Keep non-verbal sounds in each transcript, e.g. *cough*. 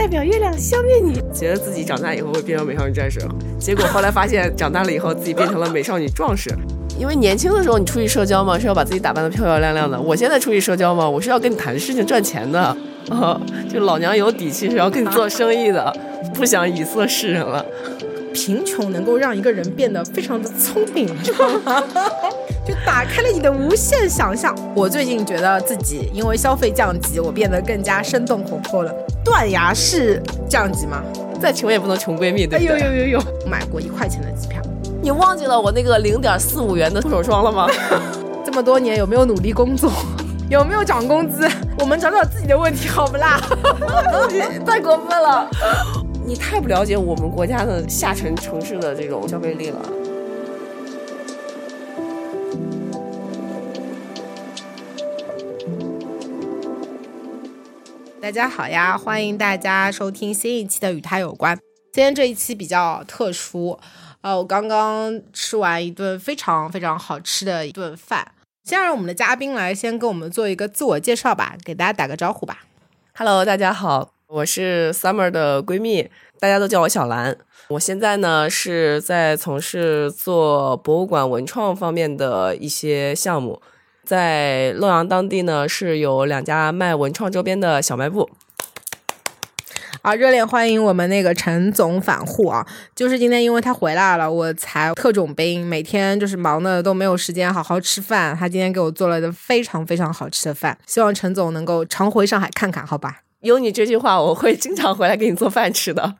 代表月亮消灭你，觉得自己长大以后会变成美少女战士，结果后来发现长大了以后自己变成了美少女壮士。因为年轻的时候你出去社交嘛，是要把自己打扮的漂漂亮亮的。我现在出去社交嘛，我是要跟你谈事情赚钱的。啊，就老娘有底气是要跟你做生意的，不想以色示人了。贫穷能够让一个人变得非常的聪明，就打开了你的无限想象。我最近觉得自己因为消费降级，我变得更加生动活泼了。断崖式降级吗？再穷也不能穷闺蜜，对不对？有有有有，买过一块钱的机票。你忘记了我那个零点四五元的护手霜了吗？*laughs* 这么多年有没有努力工作？有没有涨工资？我们找找自己的问题好不啦？*laughs* 太过分了！你太不了解我们国家的下沉城市的这种消费力了。大家好呀，欢迎大家收听新一期的《与他有关》。今天这一期比较特殊，呃，我刚刚吃完一顿非常非常好吃的一顿饭。先让我们的嘉宾来先跟我们做一个自我介绍吧，给大家打个招呼吧。Hello，大家好，我是 Summer 的闺蜜，大家都叫我小兰。我现在呢是在从事做博物馆文创方面的一些项目，在洛阳当地呢是有两家卖文创周边的小卖部。啊，热烈欢迎我们那个陈总返沪啊！就是今天，因为他回来了，我才特种兵，每天就是忙的都没有时间好好吃饭。他今天给我做了个非常非常好吃的饭，希望陈总能够常回上海看看，好吧？有你这句话，我会经常回来给你做饭吃的。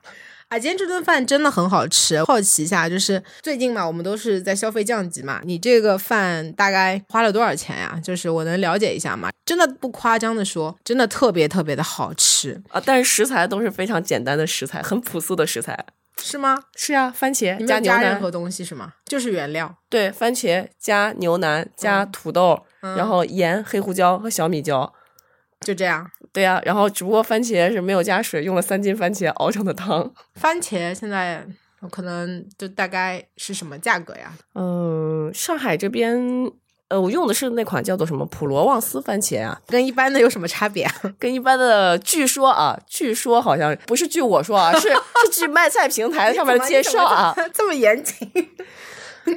啊，今天这顿饭真的很好吃。好奇一下，就是最近嘛，我们都是在消费降级嘛，你这个饭大概花了多少钱呀？就是我能了解一下吗？真的不夸张的说，真的特别特别的好吃啊！但是食材都是非常简单的食材，很朴素的食材，是吗？是呀，番茄加牛腩，任何东西是吗？就是原料。对，番茄加牛腩加土豆，然后盐、黑胡椒和小米椒。就这样，对呀，然后只不过番茄是没有加水，用了三斤番茄熬成的汤。*laughs* 番茄现在可能就大概是什么价格呀？嗯，上海这边，呃，我用的是那款叫做什么普罗旺斯番茄啊，跟一般的有什么差别？*laughs* 跟一般的，据说啊，据说好像不是据我说啊，是 *laughs* 是据卖菜平台上面的介绍啊，这么严谨？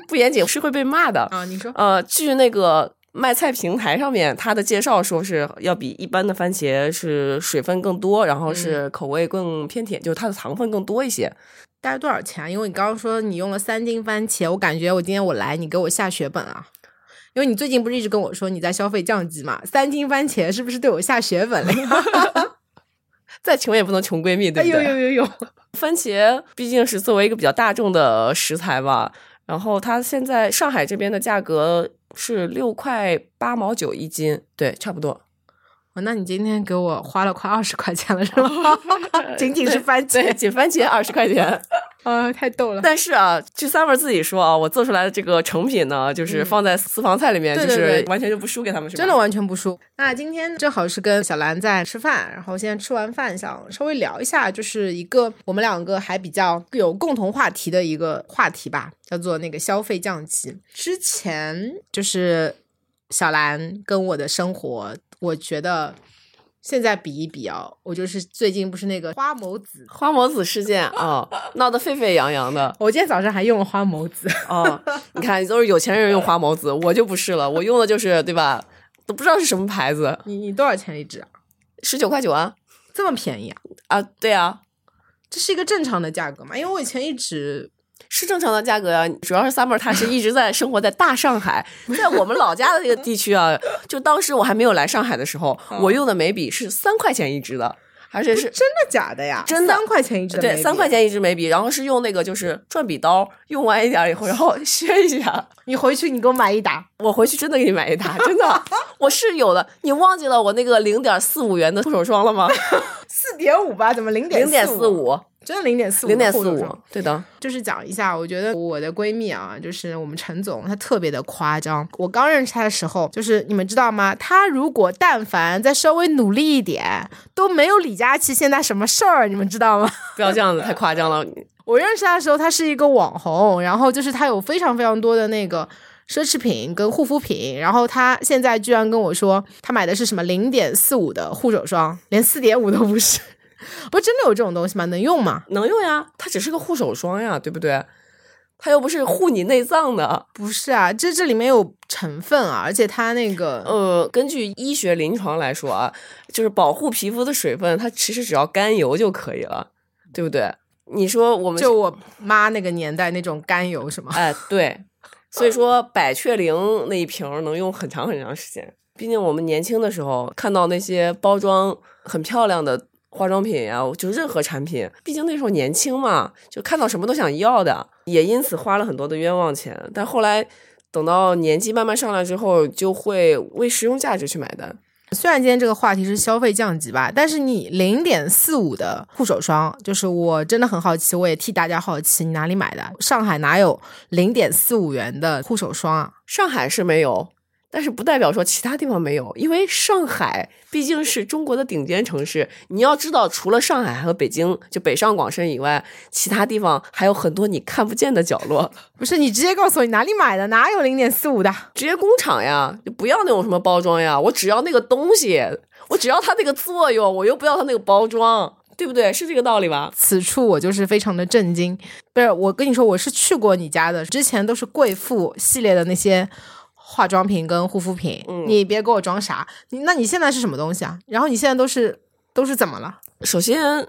不严谨是会被骂的啊。你说，呃，据那个。卖菜平台上面，它的介绍说是要比一般的番茄是水分更多，然后是口味更偏甜，就是它的糖分更多一些。大概多少钱？因为你刚刚说你用了三斤番茄，我感觉我今天我来，你给我下血本啊！因为你最近不是一直跟我说你在消费降级嘛？三斤番茄是不是对我下血本了？*laughs* 再穷也不能穷闺蜜，对不对？有有有有，*laughs* 番茄毕竟是作为一个比较大众的食材嘛，然后它现在上海这边的价格。是六块八毛九一斤，对，差不多。哦，那你今天给我花了快二十块钱了，是吗？*laughs* 仅仅是番茄，仅番茄二十块钱，啊，太逗了。但是啊，据 Summer 自己说啊，我做出来的这个成品呢，就是放在私房菜里面，就是完全就不输给他们，是吧？真的完全不输。那今天正好是跟小兰在吃饭，然后现在吃完饭想稍微聊一下，就是一个我们两个还比较有共同话题的一个话题吧，叫做那个消费降级。之前就是小兰跟我的生活。我觉得现在比一比啊，我就是最近不是那个花某子花某子事件啊，闹得沸沸扬扬的。*laughs* 我今天早上还用了花某子哦，你看都是有钱人用花某子，我就不是了，我用的就是对吧？都不知道是什么牌子。你你多少钱一支啊？十九块九啊，这么便宜啊？啊，对啊，这是一个正常的价格嘛？因为我以前一直。是正常的价格呀，主要是 summer 他是一直在生活在大上海，*laughs* 在我们老家的这个地区啊，就当时我还没有来上海的时候，我用的眉笔是三块钱一支的，而且是真的假的呀？真的三块钱一支，对，三块钱一支眉笔，然后是用那个就是转笔刀，用完一点以后，然后 *laughs* 削一下。你回去你给我买一打，我回去真的给你买一打，真的，*laughs* 我是有的。你忘记了我那个零点四五元的护手霜了吗？四点五吧？怎么零点零点四？五，真的零点四五？零点四五，对的。就是讲一下，我觉得我的闺蜜啊，就是我们陈总，她特别的夸张。我刚认识她的时候，就是你们知道吗？她如果但凡再稍微努力一点，都没有李佳琦现在什么事儿，你们知道吗？*laughs* 不要这样子，太夸张了。我认识她的时候，她是一个网红，然后就是她有非常非常多的那个奢侈品跟护肤品，然后她现在居然跟我说，她买的是什么零点四五的护手霜，连四点五都不是。*laughs* 不是真的有这种东西吗？能用吗？能用呀，它只是个护手霜呀，对不对？它又不是护你内脏的。不是啊，这这里面有成分啊，而且它那个呃，根据医学临床来说啊，就是保护皮肤的水分，它其实只要甘油就可以了，对不对？你说我们就我妈那个年代那种甘油是吗？哎，对，所以说百雀羚那一瓶能用很长很长时间。毕竟我们年轻的时候看到那些包装很漂亮的化妆品呀、就任何产品，毕竟那时候年轻嘛，就看到什么都想要的，也因此花了很多的冤枉钱。但后来等到年纪慢慢上来之后，就会为实用价值去买单。虽然今天这个话题是消费降级吧，但是你零点四五的护手霜，就是我真的很好奇，我也替大家好奇，你哪里买的？上海哪有零点四五元的护手霜啊？上海是没有，但是不代表说其他地方没有，因为上海毕竟是中国的顶尖城市。你要知道，除了上海和北京，就北上广深以外，其他地方还有很多你看不见的角落。不是，你直接告诉我你哪里买的，哪有零点四五的？直接工厂呀，就不要那种什么包装呀，我只要那个东西，我只要它那个作用，我又不要它那个包装，对不对？是这个道理吧？此处我就是非常的震惊。不是，我跟你说，我是去过你家的，之前都是贵妇系列的那些化妆品跟护肤品，嗯你别给我装傻。你那你现在是什么东西啊？然后你现在都是都是怎么了？首先，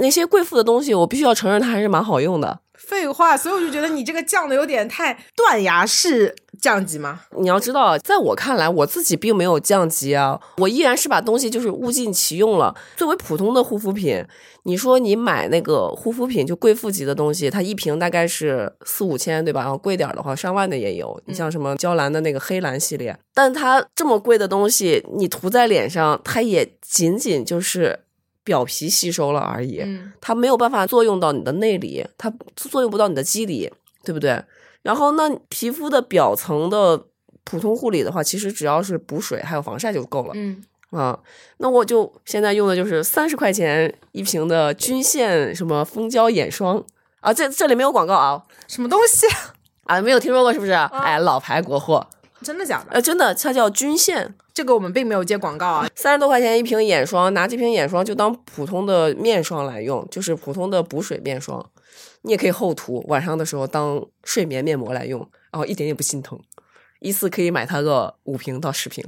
那些贵妇的东西，我必须要承认它还是蛮好用的。废话，所以我就觉得你这个降的有点太断崖式降级吗。你要知道，在我看来，我自己并没有降级啊，我依然是把东西就是物尽其用了。作为普通的护肤品，你说你买那个护肤品就贵妇级的东西，它一瓶大概是四五千，对吧？然后贵点的话，上万的也有。你像什么娇兰的那个黑蓝系列，但它这么贵的东西，你涂在脸上，它也仅仅就是表皮吸收了而已。嗯，它没有办法作用到你的内里，它作用不到你的肌理，对不对？然后那皮肤的表层的普通护理的话，其实只要是补水还有防晒就够了。嗯，啊，那我就现在用的就是三十块钱一瓶的均线什么蜂胶眼霜啊，这这里没有广告啊什么东西？*laughs* 啊，没有听说过是不是？哎，老牌国货，真的假的？呃，真的，它叫均线，这个我们并没有接广告啊。三十多块钱一瓶眼霜，拿这瓶眼霜就当普通的面霜来用，就是普通的补水面霜。你也可以厚涂，晚上的时候当睡眠面膜来用，然后一点也不心疼。一次可以买它个五瓶到十瓶。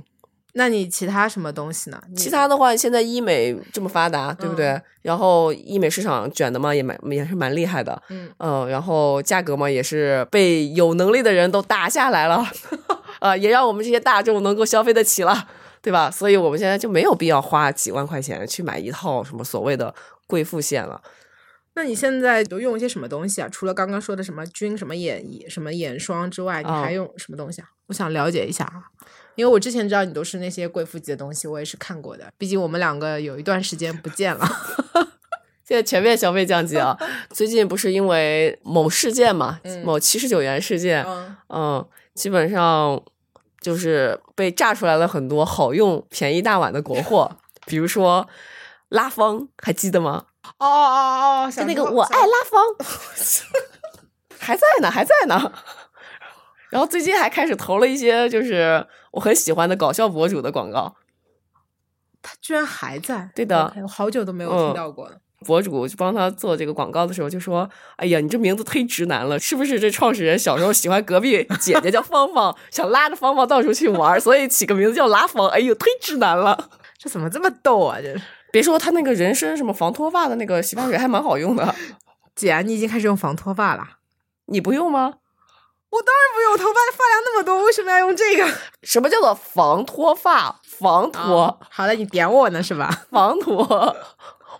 那你其他什么东西呢？其他的话，现在医美这么发达，对不对？然后医美市场卷的嘛，也蛮也是蛮厉害的。嗯然后价格嘛，也是被有能力的人都打下来了，*laughs* 呃，也让我们这些大众能够消费得起了，对吧？所以我们现在就没有必要花几万块钱去买一套什么所谓的贵妇线了。那你现在都用一些什么东西啊？除了刚刚说的什么菌什么眼什么眼霜之外，你哦还用什么东西啊？我想了解一下啊，因为我之前知道你都是那些贵妇级的东西，我也是看过的。毕竟我们两个有一段时间不见了。*laughs* 现在全面消费降级啊！*laughs* 最近不是因为某事件嘛，某七十九元事件，嗯，嗯，基本上就是被炸出来了很多好用、便宜大碗的国货，比如说拉芳，还记得吗？哦哦哦哦，想那个我爱拉芳，*laughs* 还在呢，还在呢。然后最近还开始投了一些就是我很喜欢的搞笑博主的广告，他居然还在。对的我好久都没有嗯听到过了。博主就帮他做这个广告的时候就说：“哎呀，你这名字忒直男了，是不是这创始人小时候喜欢隔壁姐姐叫芳芳，想拉着芳芳到处去玩，所以起个名字叫拉芳？哎呦，忒直男了。这怎么这么逗啊？这是别说他那个人参什么防脱发的那个洗发水还蛮好用的，*laughs* 姐，你已经开始用防脱发了？你不用吗？我当然不用，我头发发量那么多，为什么要用这个？*laughs* 什么叫做防脱发？防脱、哦好了，你点我呢是吧？*laughs* 防脱，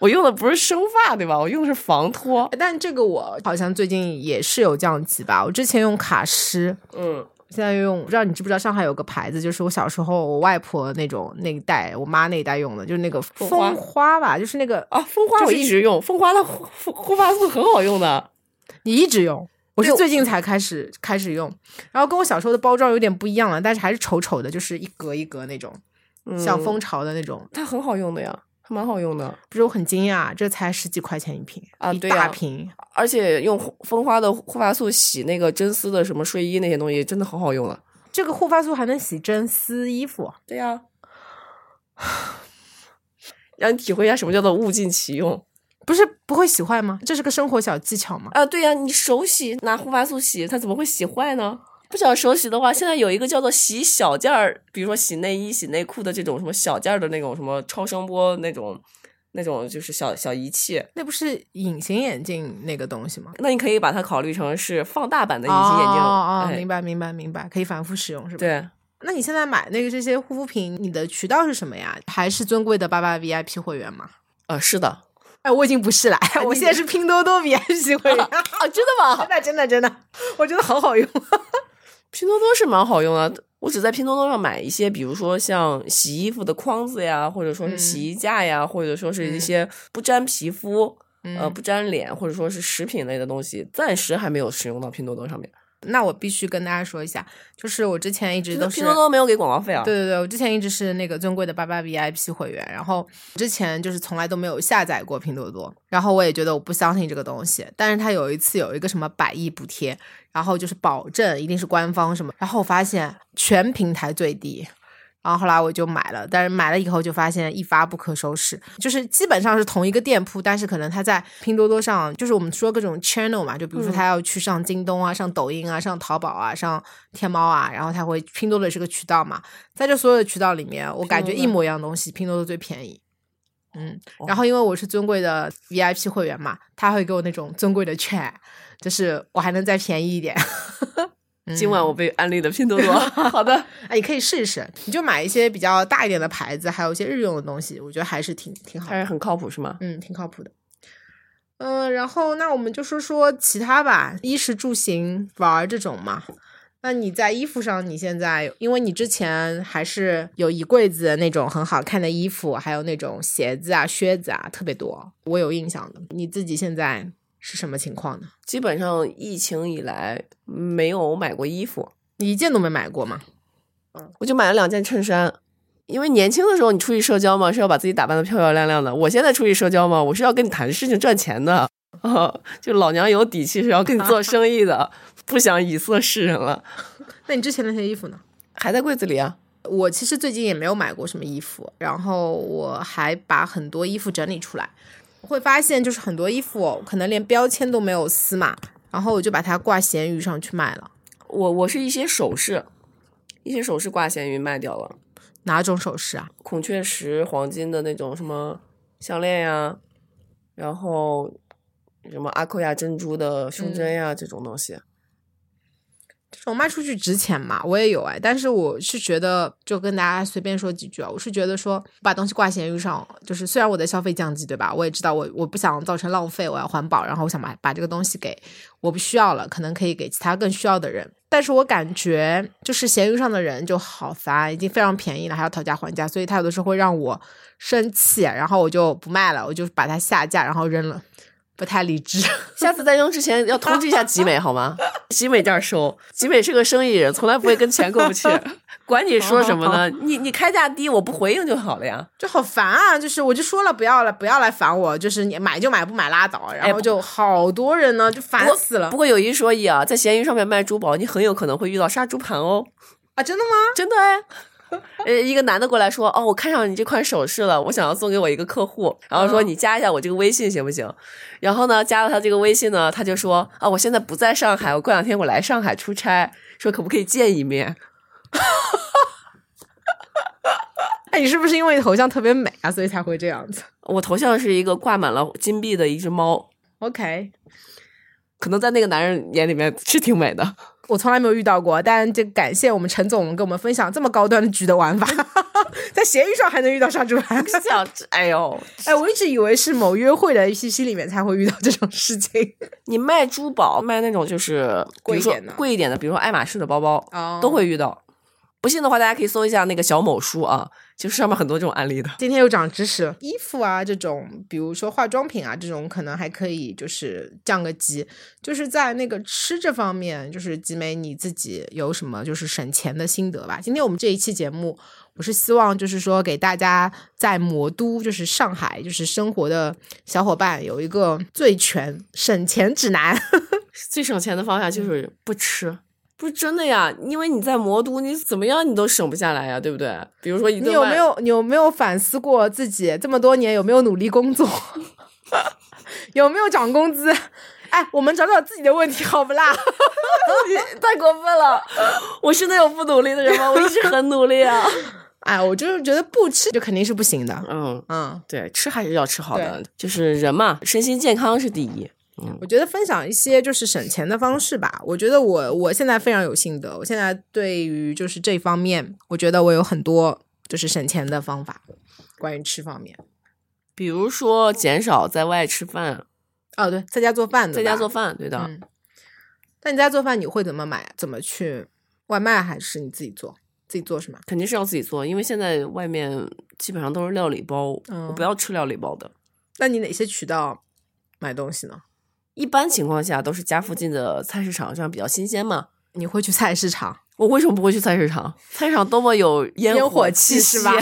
我用的不是生发对吧？我用的是防脱。但这个我好像最近也是有降级吧。我之前用卡诗，嗯，现在用，不知道你知不知道上海有个牌子，就是我小时候我外婆那种那一代，我妈那一代用的，就是那个蜂花吧，就是那个啊，蜂花我一直用，蜂花的护护护发素很好用的。你一直用，我是最近才开始开始用，然后跟我小时候的包装有点不一样了，但是还是丑丑的，就是一格一格那种，像嗯蜂巢的那种。它很好用的呀，还蛮好用的。不是我很惊讶，这才十几块钱一瓶啊对呀大瓶。而且用蜂花的护发素洗那个真丝的什么睡衣那些东西，真的很好用啊。这个护发素还能洗真丝衣服，对呀、让你体会一下什么叫做物尽其用不是不会洗坏吗？这是个生活小技巧吗？啊！对呀、你手洗拿护发素洗，它怎么会洗坏呢？不想手洗的话，现在有一个叫做洗小件儿，比如说洗内衣、洗内裤的这种什么小件儿的那种什么超声波那种那种就是小小仪器，那不是隐形眼镜那个东西吗？那你可以把它考虑成是放大版的隐形眼镜。哦哦，哎明白明白明白，可以反复使用是吧？。对，那你现在买那个这些护肤品，你的渠道是什么呀？还是尊贵的八八 VIP 会员吗？呃，是的，哎，我已经不是了，*laughs* 我现在是拼多多 VIP 会员。*laughs* 啊，真的吗真？的 *laughs* 真的真的，我觉得好好用。拼多多是蛮好用的，我只在拼多多上买一些，比如说像洗衣服的筐子呀，或者说是洗衣架呀，或者说是一些不沾皮肤、呃不粘脸，或者说是食品类的东西，暂时还没有使用到拼多多上面。那我必须跟大家说一下，就是我之前一直都是拼多多没有给广告费啊。对对对，我之前一直是那个尊贵的八八 VIP 会员，然后之前就是从来都没有下载过拼多多，然后我也觉得我不相信这个东西，但是他有一次有一个什么百亿补贴，然后就是保证一定是官方什么，然后我发现全平台最低。然后后来我就买了，但是买了以后就发现一发不可收拾，就是基本上是同一个店铺，但是可能他在拼多多上，就是我们说各种 channel 嘛，就比如说他要去上京东啊、上抖音啊、上淘宝啊、上天猫啊，然后他会拼多多是个渠道嘛，在这所有的渠道里面，我感觉一模一样的东西，拼多多最便宜。嗯，然后因为我是尊贵的 VIP 会员嘛，他会给我那种尊贵的券，就是我还能再便宜一点。今晚我被安利的拼多多，*laughs* 好的，哎，你可以试一试，你就买一些比较大一点的牌子，还有一些日用的东西，我觉得还是挺挺好，还是很靠谱是吗？嗯，挺靠谱的。嗯、然后那我们就说说其他吧，衣食住行玩这种嘛。那你在衣服上，你现在因为你之前还是有一柜子那种很好看的衣服，还有那种鞋子啊、靴子啊，特别多，我有印象的。你自己现在是什么情况呢？基本上疫情以来没有买过衣服，你一件都没买过吗？我就买了两件衬衫。因为年轻的时候你出去社交嘛，是要把自己打扮的漂漂亮亮的。我现在出去社交嘛，我是要跟你谈事情赚钱的。啊，就老娘有底气，是要跟你做生意的，*laughs* 不想以色示人了。*laughs* 那你之前那些衣服呢？还在柜子里啊？我其实最近也没有买过什么衣服，然后我还把很多衣服整理出来，会发现就是很多衣服可能连标签都没有撕嘛，然后我就把它挂闲鱼上去卖了。我我是一些首饰，一些首饰挂闲鱼卖掉了，哪种首饰啊？孔雀石、黄金的那种什么项链呀，然后什么阿扣亚珍珠的胸针呀、这种东西。这种卖出去值钱嘛？我也有哎，但是我是觉得，就跟大家随便说几句啊，我是觉得说把东西挂闲鱼上，就是虽然我的消费降级，对吧？我也知道我我不想造成浪费，我要环保，然后我想把把这个东西给我不需要了，可能可以给其他更需要的人。但是我感觉就是闲鱼上的人就好烦，已经非常便宜了，还要讨价还价，所以他有的时候会让我生气，然后我就不卖了，我就把它下架，然后扔了，不太理智。*laughs* 下次再用之前要通知一下集美好吗？*laughs* 集美这儿收，集美是个生意人，从来不会跟钱过不去，*laughs* 管你说什么呢？你你开价低，我不回应就好了呀。就好烦啊！就是我就说了不要了，不要来烦我，就是你买就买，不买拉倒。然后就好多人呢，就烦死了不过有一说一啊，在闲鱼上面卖珠宝，你很有可能会遇到杀猪盘哦，啊！真的吗？真的哎。呃，一个男的过来说：“哦，我看上你这款首饰了，我想要送给我一个客户，然后说你加一下我这个微信行不行？”然后呢，加了他这个微信呢，他就说：“啊，我现在不在上海，我过两天我来上海出差，说可不可以见一面？” *laughs* 哎，你是不是因为头像特别美啊，所以才会这样子我头像是一个挂满了金币的一只猫，？OK，可能在那个男人眼里面是挺美的。我从来没有遇到过，但这感谢我们陈总给我们分享这么高端的局的玩法。*laughs* 在闲鱼上还能遇到杀猪盘。想，*laughs* 哎呦，哎，我一直以为是某约会的 APP 里面才会遇到这种事情。*laughs* 你卖珠宝，卖那种就是贵一点的贵一点的，比如说爱马仕的包包，哦都会遇到。不信的话，大家可以搜一下那个小某书啊，就是上面很多这种案例的。今天又长知识了，衣服啊这种，比如说化妆品啊这种，可能还可以就是降个级。就是在那个吃这方面，就是集美你自己有什么就是省钱的心得吧？今天我们这一期节目，我是希望就是说给大家在魔都，就是上海，就是生活的小伙伴有一个最全省钱指南。*laughs* 最省钱的方法就是不吃，不是真的呀，因为你在魔都，你怎么样你都省不下来呀，对不对？比如说一顿饭你有没有你有没有反思过自己这么多年有没有努力工作，*laughs* 有没有涨工资？哎，我们找找自己的问题好不啦？*laughs* 太过分了！我是那种不努力的人吗？我一直很努力啊。*laughs* 哎，我就是觉得不吃就肯定是不行的。嗯，嗯，对，吃还是要吃好的，就是人嘛，身心健康是第一。我觉得分享一些就是省钱的方式吧。我觉得我我现在非常有心得，我现在对于就是这方面，我觉得我有很多就是省钱的方法，关于吃方面。比如说减少在外吃饭，哦，对，在家做饭的，在家做。饭，对的。嗯，但你在家做饭你会怎么买？怎么去外卖还是你自己做？自己做是吗？肯定是要自己做，因为现在外面基本上都是料理包，嗯我不要吃料理包的。那你哪些渠道买东西呢？一般情况下都是家附近的菜市场，这样比较新鲜嘛。你会去菜市场？我为什么不会去菜市场？菜市场多么有烟烟火气气是吧？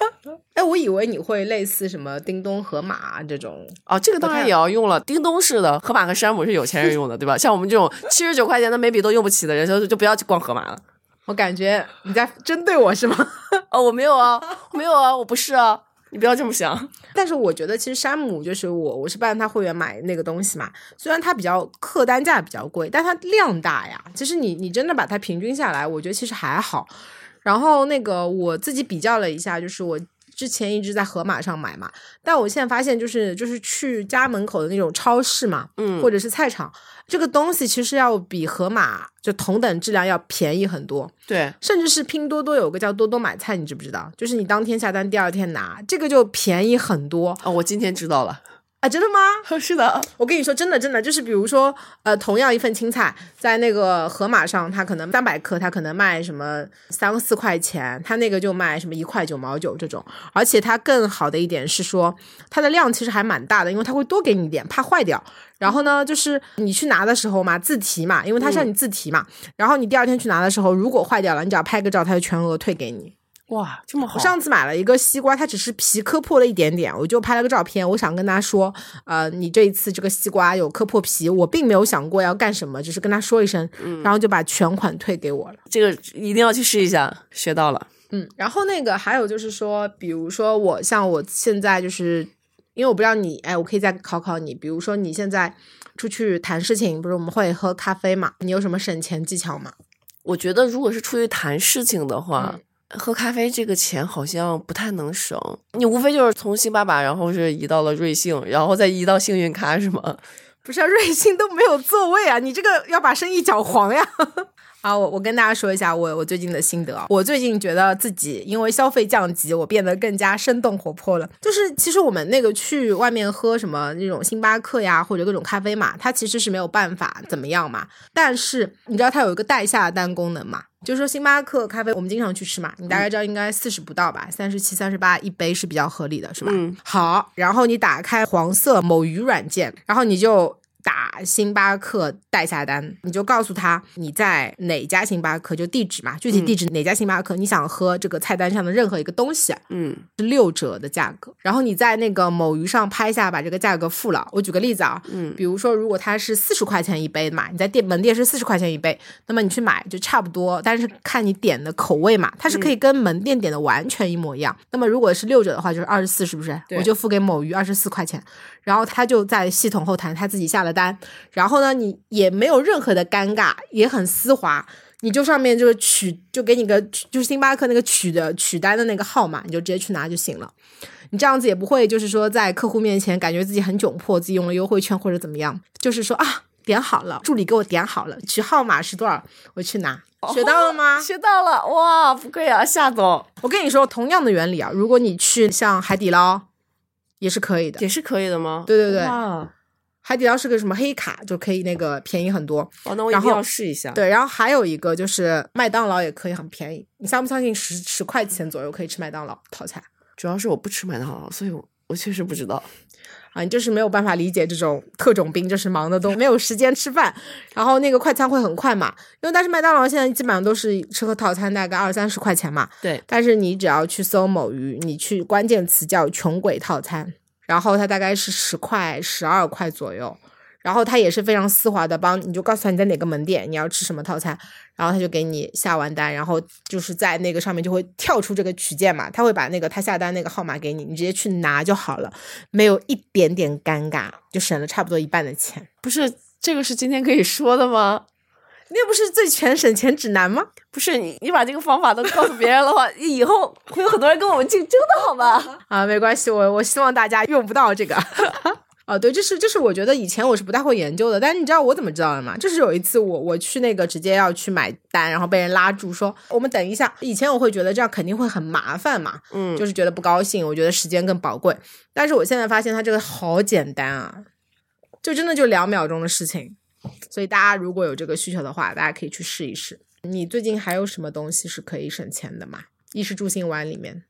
*laughs* 哎，我以为你会类似什么叮咚、盒马这种。哦，这个当然也要用了。叮咚式的，盒马和山姆是有钱人用的，对吧？像我们这种七十九块钱的眉笔都用不起的人，就就不要去逛盒马了。我感觉你在针对我是吗？哦，我没有啊，我没有啊，我不是啊，你不要这么想。*laughs* 但是我觉得其实山姆就是我，我是办他会员买那个东西嘛，虽然它比较客单价比较贵，但它量大呀。其实你你真的把它平均下来，我觉得其实还好。然后那个我自己比较了一下，就是我之前一直在盒马上买嘛，但我现在发现就是就是去家门口的那种超市嘛，嗯或者是菜场，这个东西其实要比盒马就同等质量要便宜很多。对，甚至是拼多多有个叫多多买菜，你知不知道？就是你当天下单，第二天拿，这个就便宜很多哦，我今天知道了。啊！真的吗？*laughs* 是的，我跟你说，真的真的，就是比如说，呃，同样一份青菜，在那个盒马上，它可能三百克，它可能卖什么三四块钱，它那个就卖什么一块九毛九这种。而且它更好的一点是说，它的量其实还蛮大的，因为它会多给你一点，怕坏掉。然后呢，就是你去拿的时候嘛，自提嘛，因为它是让你自提嘛。然后你第二天去拿的时候，如果坏掉了，你只要拍个照，它就全额退给你。哇，这么好。我上次买了一个西瓜，它只是皮磕破了一点点，我就拍了个照片。我想跟他说，呃，你这一次这个西瓜有磕破皮，我并没有想过要干什么，只是跟他说一声，然后就把全款退给我了。这个一定要去试一下，学到了。嗯，然后那个还有就是说，比如说我像我现在就是，因为我不知道你，哎，我可以再考考你，比如说你现在出去谈事情，不是我们会喝咖啡嘛？你有什么省钱技巧吗？我觉得如果是出去谈事情的话，喝咖啡这个钱好像不太能省。你无非就是从星巴巴，然后是移到了瑞幸，然后再移到幸运咖，是吗？不是、啊，瑞幸都没有座位啊！你这个要把生意搅黄呀！啊，我我跟大家说一下我我最近的心得啊，我最近觉得自己因为消费降级，我变得更加生动活泼了。就是其实我们那个去外面喝什么那种星巴克呀，或者各种咖啡嘛，它其实是没有办法怎么样嘛。但是你知道它有一个代下单功能嘛？就是说星巴克咖啡我们经常去吃嘛，你大概知道应该四十不到吧，三十七、三十八一杯是比较合理的，是吧？嗯好，然后你打开黄色某鱼软件，然后你就打星巴克代下单，你就告诉他你在哪家星巴克，就地址嘛，具体地址哪家星巴克，你想喝这个菜单上的任何一个东西，嗯是六折的价格，然后你在那个某鱼上拍下，把这个价格付了。我举个例子啊，嗯比如说如果它是四十块钱一杯嘛，你在店门店是四十块钱一杯，那么你去买就差不多，但是看你点的口味嘛，它是可以跟门店点的完全一模一样。那么如果是六折的话，就是二十四，是不是？我就付给某鱼二十四块钱，然后他就在系统后台他自己下了单，然后呢，你也没有任何的尴尬，也很丝滑。你就上面就是取，就给你个就是星巴克那个取的取单的那个号码，你就直接去拿就行了。你这样子也不会就是说在客户面前感觉自己很窘迫，自己用了优惠券或者怎么样，就是说啊点好了，助理给我点好了，取号码是多少，我去拿。学到了吗？*laughs* 学到了，哇，不愧啊，夏总我跟你说，同样的原理啊，如果你去像海底捞，也是可以的。也是可以的吗？对对对，海底捞是个什么黑卡，就可以那个便宜很多。哦，那我一定然后要试一下。，对，然后还有一个就是麦当劳也可以很便宜，你相不相信十十块钱左右可以吃麦当劳套餐主要是我不吃麦当劳，所以我我确实不知道。啊？你就是没有办法理解这种特种兵，就是忙的都没有时间吃饭，然后那个快餐会很快嘛，因为但是麦当劳现在基本上都是吃个套餐大概二三十块钱嘛，对，但是你只要去搜某鱼，你去关键词叫“穷鬼套餐”，然后它大概是十块、十二块左右，然后他也是非常丝滑的帮，你就告诉他你在哪个门店，你要吃什么套餐，然后他就给你下完单，然后就是在那个上面就会跳出这个取件嘛，他会把那个他下单那个号码给你，你直接去拿就好了，没有一点点尴尬，就省了差不多一半的钱。不是这个是今天可以说的吗？那不是最全省钱指南吗？不是你，你把这个方法都告诉别人的话，以后会有很多人跟我们竞争的，好吧？*laughs* 啊，没关系，我我希望大家用不到这个。哦，对，这是这是我觉得以前我是不太会研究的，但是你知道我怎么知道的吗？就是有一次我我去那个直接要去买单，然后被人拉住说我们等一下。以前我会觉得这样肯定会很麻烦嘛，嗯，就是觉得不高兴，我觉得时间更宝贵。但是我现在发现它这个好简单啊，就真的就两秒钟的事情。所以大家如果有这个需求的话，大家可以去试一试。你最近还有什么东西是可以省钱的吗？衣食住行玩里面，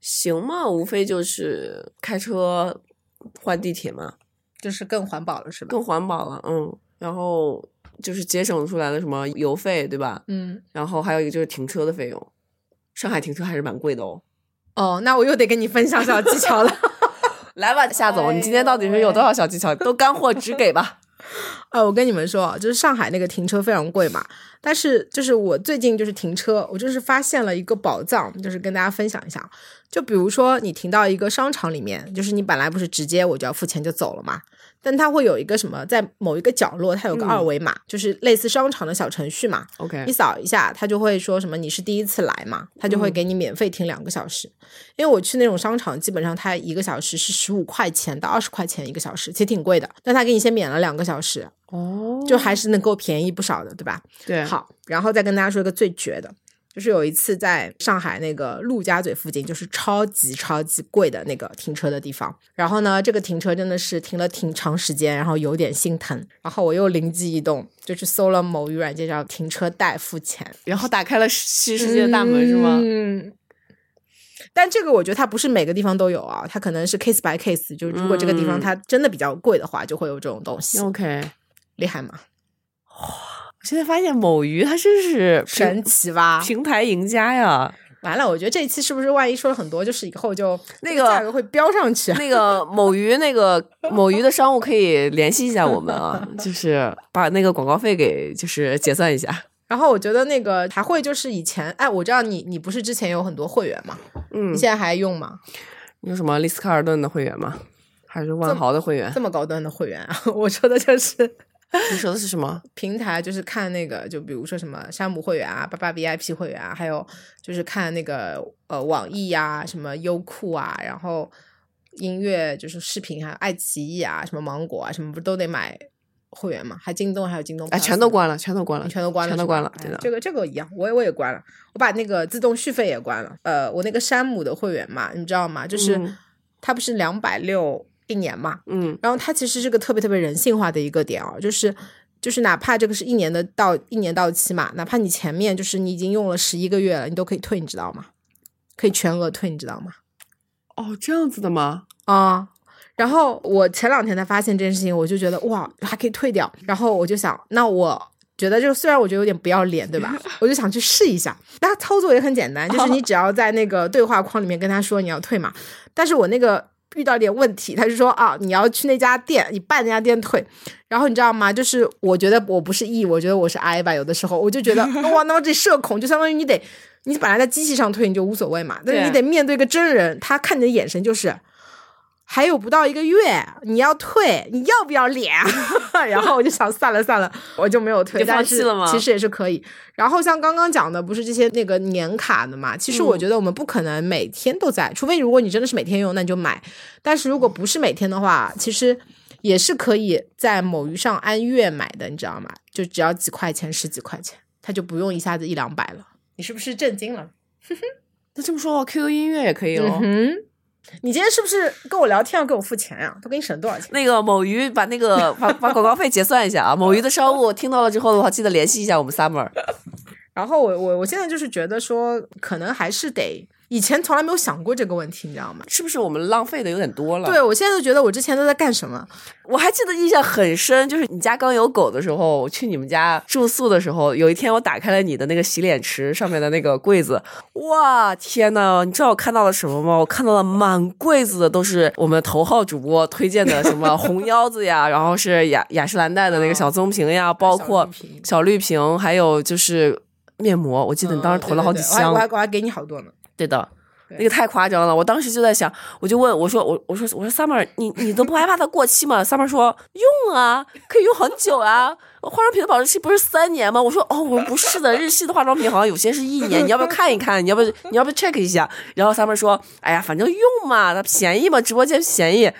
行嘛，无非就是开车换地铁嘛，就是更环保了，是吧？更环保了，嗯，然后就是节省出来的什么油费，对吧？嗯，然后还有一个就是停车的费用，上海停车还是蛮贵的哦。哦，那我又得跟你分享小技巧了。*laughs* 来吧，*laughs* 夏总，你今天到底是有多少小技巧？都干货直给吧。呃，我跟你们说，就是上海那个停车非常贵嘛，但是就是我最近就是停车，我就是发现了一个宝藏，就是跟大家分享一下。就比如说你停到一个商场里面，就是你本来不是直接我就要付钱就走了嘛，但它会有一个什么，在某一个角落它有个嗯二维码，就是类似商场的小程序嘛，OK，你扫一下，它就会说什么你是第一次来嘛，它就会给你免费停两个小时。因为我去那种商场，基本上它一个小时是十五块钱到二十块钱一个小时，其实挺贵的。但它给你先免了两个小时，哦，就还是能够便宜不少的，对吧？对，好，然后再跟大家说一个最绝的，就是有一次在上海那个陆家嘴附近，就是超级超级贵的那个停车的地方。然后呢，这个停车真的是停了挺长时间，然后有点心疼。然后我又灵机一动，就去搜了某鱼软件上停车代付钱，然后打开了新世界的大门，是吗？嗯。但这个我觉得它不是每个地方都有啊，它可能是 case by case，就是如果这个地方嗯它真的比较贵的话，就会有这种东西，OK，厉害吗？我现在发现某鱼它真是神奇吧？平台赢家呀。完了，我觉得这一期是不是万一说了很多，就是以后就那个这价格会飙上去？那个某鱼，那个某鱼的商务可以联系一下我们啊，*laughs* 就是把那个广告费给就是结算一下。然后我觉得那个还会就是以前，哎，我知道你你不是之前有很多会员吗？嗯你，现在还用吗？你有什么丽思卡尔顿的会员吗？还是万豪的会员这？么高端的会员啊？*laughs* 我说的就是你说的是什么？*laughs* 平台，就是看那个，就比如说什么山姆会员啊、八八 VIP 会员啊，还有就是看那个呃网易呀、什么优酷啊，然后音乐就是视频，还有爱奇艺啊、什么芒果啊，什么不都得买会员嘛？还京东还有京东哎，全都关了，全都关了，全都关了，全都关了。的，这个这个一样，我也我也关了，我把那个自动续费也关了。呃，我那个山姆的会员嘛，你知道吗？就是、嗯它不是两百六一年嘛，嗯然后它其实是个特别特别人性化的一个点哦，就是就是哪怕这个是一年的到一年到期嘛，哪怕你前面就是你已经用了十一个月了，你都可以退，你知道吗？可以全额退，你知道吗？哦，这样子的吗？啊、然后我前两天才发现这件事情，我就觉得哇，还可以退掉。然后我就想，那我觉得就虽然我觉得有点不要脸，对吧？*laughs* 我就想去试一下。那操作也很简单，就是你只要在那个对话框里面跟他说你要退嘛。但是我那个遇到点问题，他就说啊，你要去那家店，你办那家店退。然后你知道吗？就是我觉得我不是 E，我觉得我是 I 吧。有的时候我就觉得 *laughs* 哇，那我这社恐就相当于你得，你本来在机器上退你就无所谓嘛，但是你得面对一个真人，他看你的眼神就是。还有不到一个月，你要退，你要不要脸？*laughs* 然后我就想算了算了，我就没有退。就放但是弃了吗其实也是可以。然后像刚刚讲的，不是这些那个年卡的嘛？其实我觉得我们不可能每天都在，除非如果你真的是每天用，那你就买。但是如果不是每天的话，其实也是可以在某鱼上按月买的，你知道吗？就只要几块钱，十几块钱。它就不用一下子一两百了。你是不是震惊了？*laughs* 那这么说，QQ 音乐也可以哦。嗯，你今天是不是跟我聊天要给我付钱呀、都给你省多少钱？那个某鱼把那个 *laughs* 把把广告费结算一下啊！某鱼的商务听到了之后的话，记得联系一下我们 Summer。然后我我我现在就是觉得说，可能还是得以前从来没有想过这个问题，你知道吗？是不是我们浪费的有点多了？对，我现在就觉得我之前都在干什么？我还记得印象很深，就是你家刚有狗的时候，我去你们家住宿的时候，有一天我打开了你的那个洗脸池上面的那个柜子，哇，天呐，你知道我看到了什么吗？我看到了满柜子的都是我们头号主播推荐的什么 *laughs* *laughs* 红腰子呀，然后是雅雅诗兰黛的那个小棕瓶呀，包括小绿瓶还有就是面膜，我记得你当时囤了好几嗯对对对箱我还我还给你好多呢。对的，那个太夸张了。我当时就在想，我就问我说，我我说我说 Summer，你你都不害怕它过期吗？Summer 说用啊，可以用很久啊。化妆品的保质期不是三年吗？我说哦，我说不是的，*laughs* 日系的化妆品好像有些是一年，你要不要看一看？你要不要你要不要 check 一下？然后 Summer 说，哎呀，反正用嘛，它便宜嘛，直播间便宜。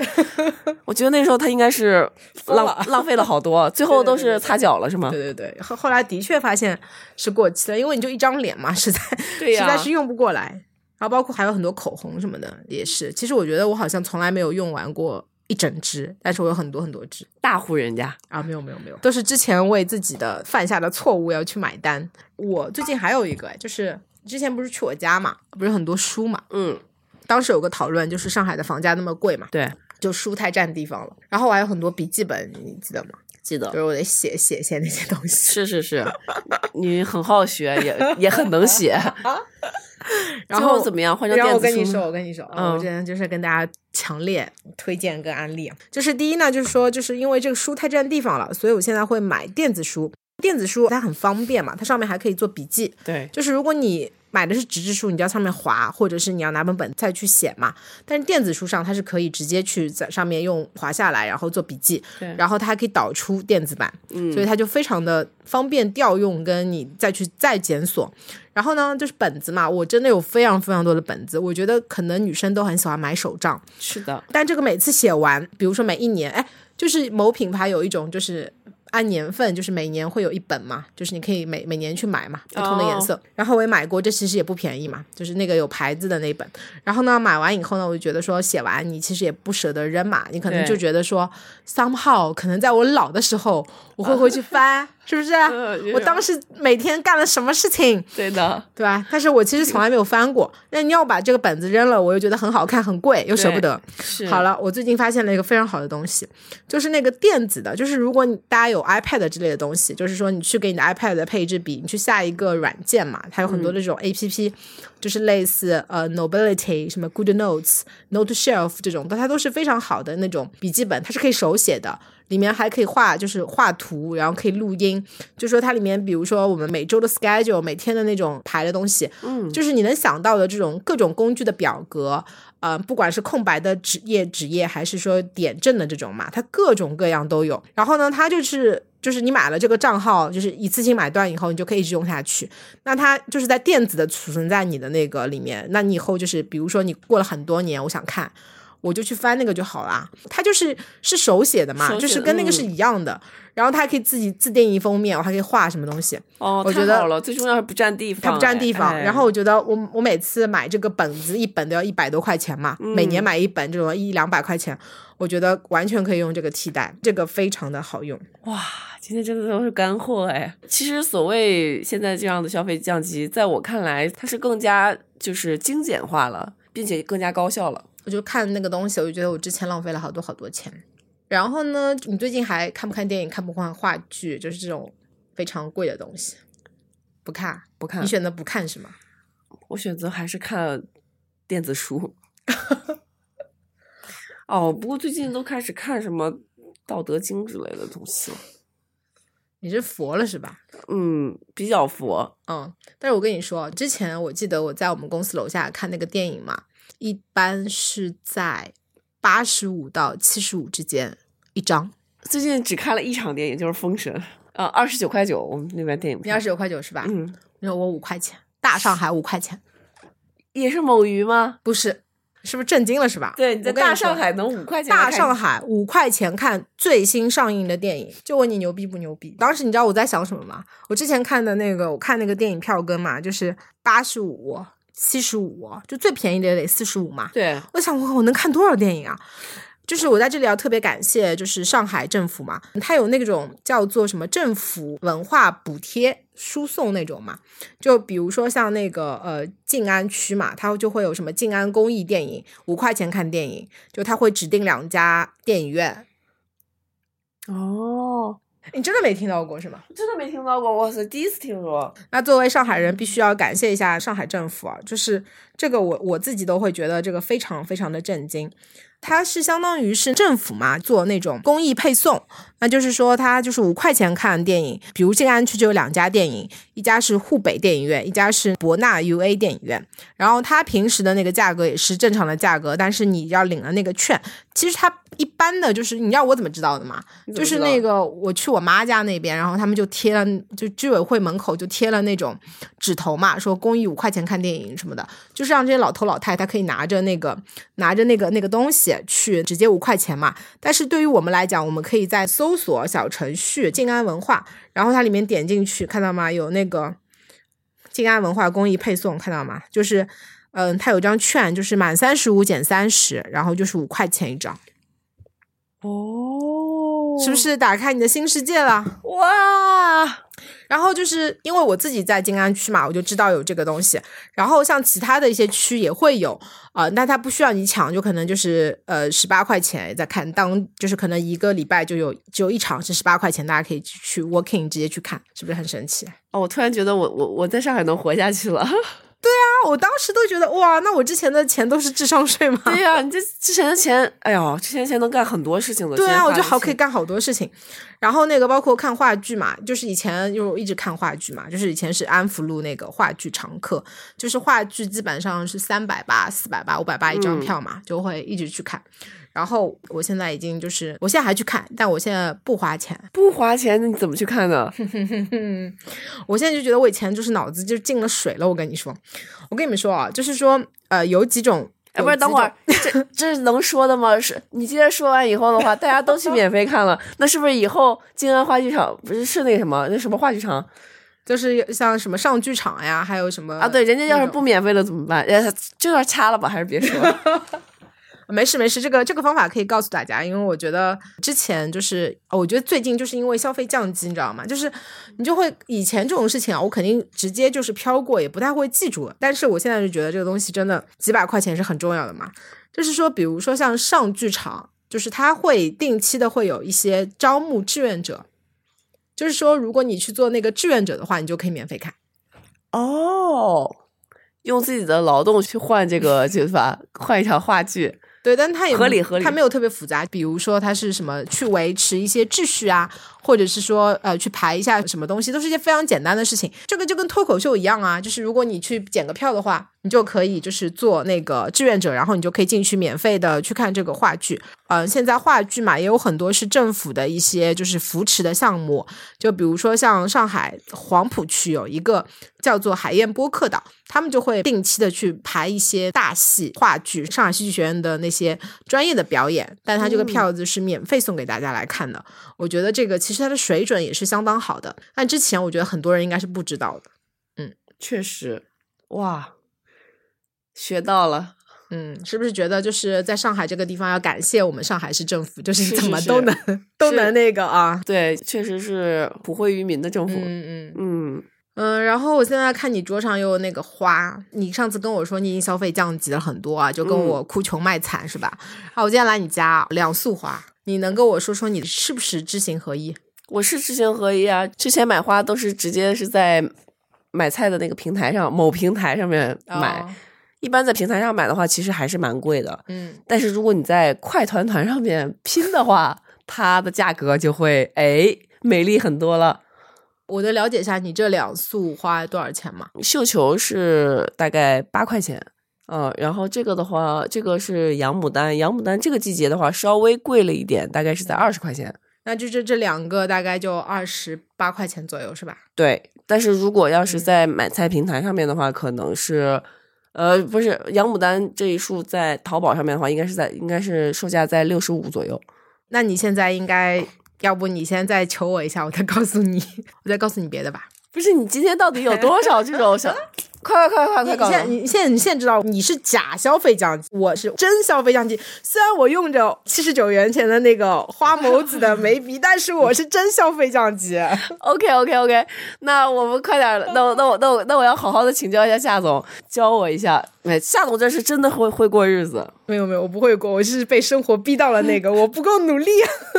我觉得那时候他应该是浪浪费了好多，最后都是擦脚了是吗？对对对，后后来的确发现是过期了，因为你就一张脸嘛，*laughs* 实在对呀实在是用不过来。然后包括还有很多口红什么的也是。其实我觉得我好像从来没有用完过一整只，但是我有很多很多只大户人家，啊，没有没有没有，都是之前为自己的犯下的错误要去买单。我最近还有一个，就是之前不是去我家嘛，不是很多书嘛，嗯，当时有个讨论，就是上海的房价那么贵嘛，对，就书太占地方了。然后我还有很多笔记本，你记得吗？记得就是我得写写写那些东西。是是是，你很好学，也也很能写。*laughs* 然后怎么样换成然后我电子书跟你说，我跟你说，嗯我之前就是跟大家强烈推荐跟安利，就是第一呢，就是说，就是因为这个书太占地方了，所以我现在会买电子书。电子书它很方便嘛，它上面还可以做笔记。对，就是如果你买的是纸质书，你就要上面划，或者是你要拿本本再去写嘛。但是电子书上它是可以直接去在上面用划下来，然后做笔记，对然后它还可以导出电子版，嗯所以它就非常的方便调用，跟你再去再检索。然后呢，就是本子嘛，我真的有非常非常多的本子，我觉得可能女生都很喜欢买手账，是的，但这个每次写完，比如说每一年，哎，就是某品牌有一种就是按年份，就是每年会有一本嘛，就是你可以每每年去买嘛，不同的颜色。然后我也买过，这其实也不便宜嘛，就是那个有牌子的那本。然后呢，买完以后呢，我就觉得说写完你其实也不舍得扔嘛，你可能就觉得说 somehow 可能在我老的时候我会回去翻，*laughs* 是不是？我当时每天干了什么事情？*laughs* 对的，对吧？但是我其实从来没有翻过。那你要把这个本子扔了，我又觉得很好看、很贵，又舍不得。是好，了，我最近发现了一个非常好的东西，就是那个电子的，就是如果你大家有 iPad 之类的东西，就是说你去给你的 iPad 的配置比，你去下一个软件嘛，它有很多这种 APP，、就是类似呃 Nobility 什么 Good Notes、Note Shelf 这种，它都是非常好的那种笔记本，它是可以手写的。里面还可以画，就是画图，然后可以录音。就说它里面，比如说我们每周的 schedule，每天的那种排的东西，嗯，就是你能想到的这种各种工具的表格，呃，不管是空白的纸页、纸页，还是说点阵的这种嘛，它各种各样都有。然后呢，它就是就是你买了这个账号，就是一次性买断以后，你就可以一直用下去。那它就是在电子的储存在你的那个里面，那你以后就是比如说你过了很多年，我想看。我就去翻那个就好啦，它就是是手写的嘛，就是跟那个嗯是一样的。然后它还可以自己自定义封面，我还可以画什么东西。哦，我觉得太好了，最重要是不占地方，它不占地方。哎然后我觉得我我每次买这个本子一本都要一百多块钱嘛，嗯每年买一本这种一两百块钱，我觉得完全可以用这个替代，这个非常的好用。哇，今天真的都是干货哎！其实所谓现在这样的消费降级，在我看来，它是更加就是精简化了，并且更加高效了。我就看那个东西，我就觉得我之前浪费了好多好多钱。然后呢，你最近还看不看电影？看不看话剧？就是这种非常贵的东西，不看。不看你，选择不看是吗？我选择还是看电子书。*laughs* 哦，不过最近都开始看什么《道德经》之类的东西了。你是佛了是吧？嗯，比较佛。嗯，但是我跟你说，之前我记得我在我们公司楼下看那个电影嘛，一般是在八十五到七十五之间一张。最近只看了一场电影，就是《封神》啊，二十九块九，我们那边电影票你二十九块九是吧？嗯，那我五块钱，大上海五块钱，也是某鱼吗？不是，是不是震惊了？是吧？对，你在大上海能五块钱大上海五块钱看最新上映的电影，就问你牛逼不牛逼？当时你知道我在想什么吗？我之前看的那个，我看那个电影票根嘛，就是八十五、七十五，就最便宜的也得四十五嘛。对，我想我我能看多少电影啊？就是我在这里要特别感谢，就是上海政府嘛，它有那种叫做什么政府文化补贴输送那种嘛，就比如说像那个呃静安区嘛，它就会有什么静安公益电影，五块钱看电影，就它会指定两家电影院。哦，你真的没听到过是吗？真的没听到过，哇塞，第一次听说。那作为上海人，必须要感谢一下上海政府啊，就是这个我我自己都会觉得这个非常非常的震惊。它是相当于是政府嘛做那种公益配送，那就是说它就是五块钱看电影，比如静安区就有两家电影，一家是沪北电影院，一家是博纳 UA 电影院。然后它平时的那个价格也是正常的价格，但是你要领了那个券，其实它一般的就是你要我怎么知道的嘛？就是那个我去我妈家那边，然后他们就贴了，就居委会门口就贴了那种纸头嘛，说公益五块钱看电影什么的，就是让这些老头老太太可以拿着那个拿着那个那个东西去直接五块钱嘛。但是对于我们来讲，我们可以在搜索小程序静安文化，然后它里面点进去，看到吗？有那个静安文化公益配送，看到吗？就是嗯，它有张券，就是满三十五减三十，然后就是五块钱一张。哦是不？是打开你的新世界了？哇，然后就是因为我自己在静安区嘛，我就知道有这个东西。然后像其他的一些区也会有，呃，那它不需要你抢，就可能就是呃十八块钱在看，当就是可能一个礼拜就有只有一场是十八块钱，大家可以去 walking 直接去看，是不是很神奇？哦，我突然觉得我我我在上海能活下去了。啊，我当时都觉得哇，那我之前的钱都是智商税吗？对呀、你这之前的钱，哎呦，之前的钱能干很多事情的。对啊，我就好可以干好多事情。然后那个包括看话剧嘛，就是以前就一直看话剧嘛，就是以前是安福路那个话剧常客，就是话剧基本上是三百八、四百八、五百八一张嗯票嘛，就会一直去看。然后我现在已经就是，我现在还去看，但我现在不花钱。不花钱，那你怎么去看呢？*laughs* 我现在就觉得我以前就是脑子就进了水了。我跟你说，我跟你们说啊，就是说呃，有几种，哎，不是，等会儿，这这是能说的吗？是你今天说完以后的话，大家都去免费看了，那是不是以后静安话剧场不是是那什么那什么话剧场就是像什么上剧场呀，还有什么啊？对，人家要是不免费了怎么办？哎，这段掐了吧，还是别说了。*laughs* 没事没事，这个这个方法可以告诉大家，因为我觉得之前就是，我觉得最近就是因为消费降级，你知道吗？就是你就会以前这种事情啊，我肯定直接就是飘过，也不太会记住。但是我现在就觉得这个东西真的几百块钱是很重要的嘛。就是说，比如说像上剧场，就是他会定期的会有一些招募志愿者，就是说如果你去做那个志愿者的话，你就可以免费看。哦，用自己的劳动去换这个，就是吧？换一场话剧。对，但它也合理合理它没有特别复杂。比如说，它是什么去维持一些秩序啊，或者是说呃去排一下什么东西，都是一些非常简单的事情。这个就跟脱口秀一样啊，就是如果你去检个票的话，你就可以就是做那个志愿者，然后你就可以进去免费的去看这个话剧。呃，现在话剧嘛也有很多是政府的一些就是扶持的项目，就比如说像上海黄浦区有一个叫做海燕播客岛，他们就会定期的去排一些大戏话剧，上海戏剧学院的那些专业的表演，但他这个票子是免费送给大家来看的。我觉得这个其实它的水准也是相当好的，但之前我觉得很多人应该是不知道的。嗯确实，哇，学到了。嗯，是不是觉得就是在上海这个地方要感谢我们上海市政府，就是怎么都能都是能那个啊？对，确实是普惠于民的政府。嗯嗯嗯，嗯，然后我现在看你桌上又有那个花，你上次跟我说你已经消费降级了很多啊，就跟嗯我哭穷卖惨是吧？好，我今天来你家两束花，你能跟我说说你是不是知行合一？我是知行合一啊。之前买花都是直接是在买菜的那个平台上，某平台上面买。哦一般在平台上买的话，其实还是蛮贵的。嗯，但是如果你在快团团上面拼的话，它的价格就会哎美丽很多了。我得了解一下你这两束花多少钱吗？绣球是大概八块钱，嗯，然后这个的话，这个是洋牡丹，洋牡丹这个季节的话稍微贵了一点，大概是在二十块钱。那就这这两个大概就二十八块钱左右是吧？对，但是如果要是在买菜平台上面的话，可能是呃，不是洋牡丹这一束在淘宝上面的话，应该是在应该是售价在六十五左右。那你现在应该，要不你先再求我一下，我再告诉你，*laughs* 我再告诉你别的吧。不是你今天到底有多少这种小？*laughs* 快快快快快！你现在你现在你现在知道你是假消费降级，我是真消费降级。虽然我用着七十九元钱的那个花眸子的眉笔，但是我是真消费降级。OK OK OK，*laughs* 那我们快点，那我那我那我那我要好好的请教一下夏总，教我一下。哎，夏总这是真的会会过日子。没有没有，我不会过，我是被生活逼到了那个，我不够努力。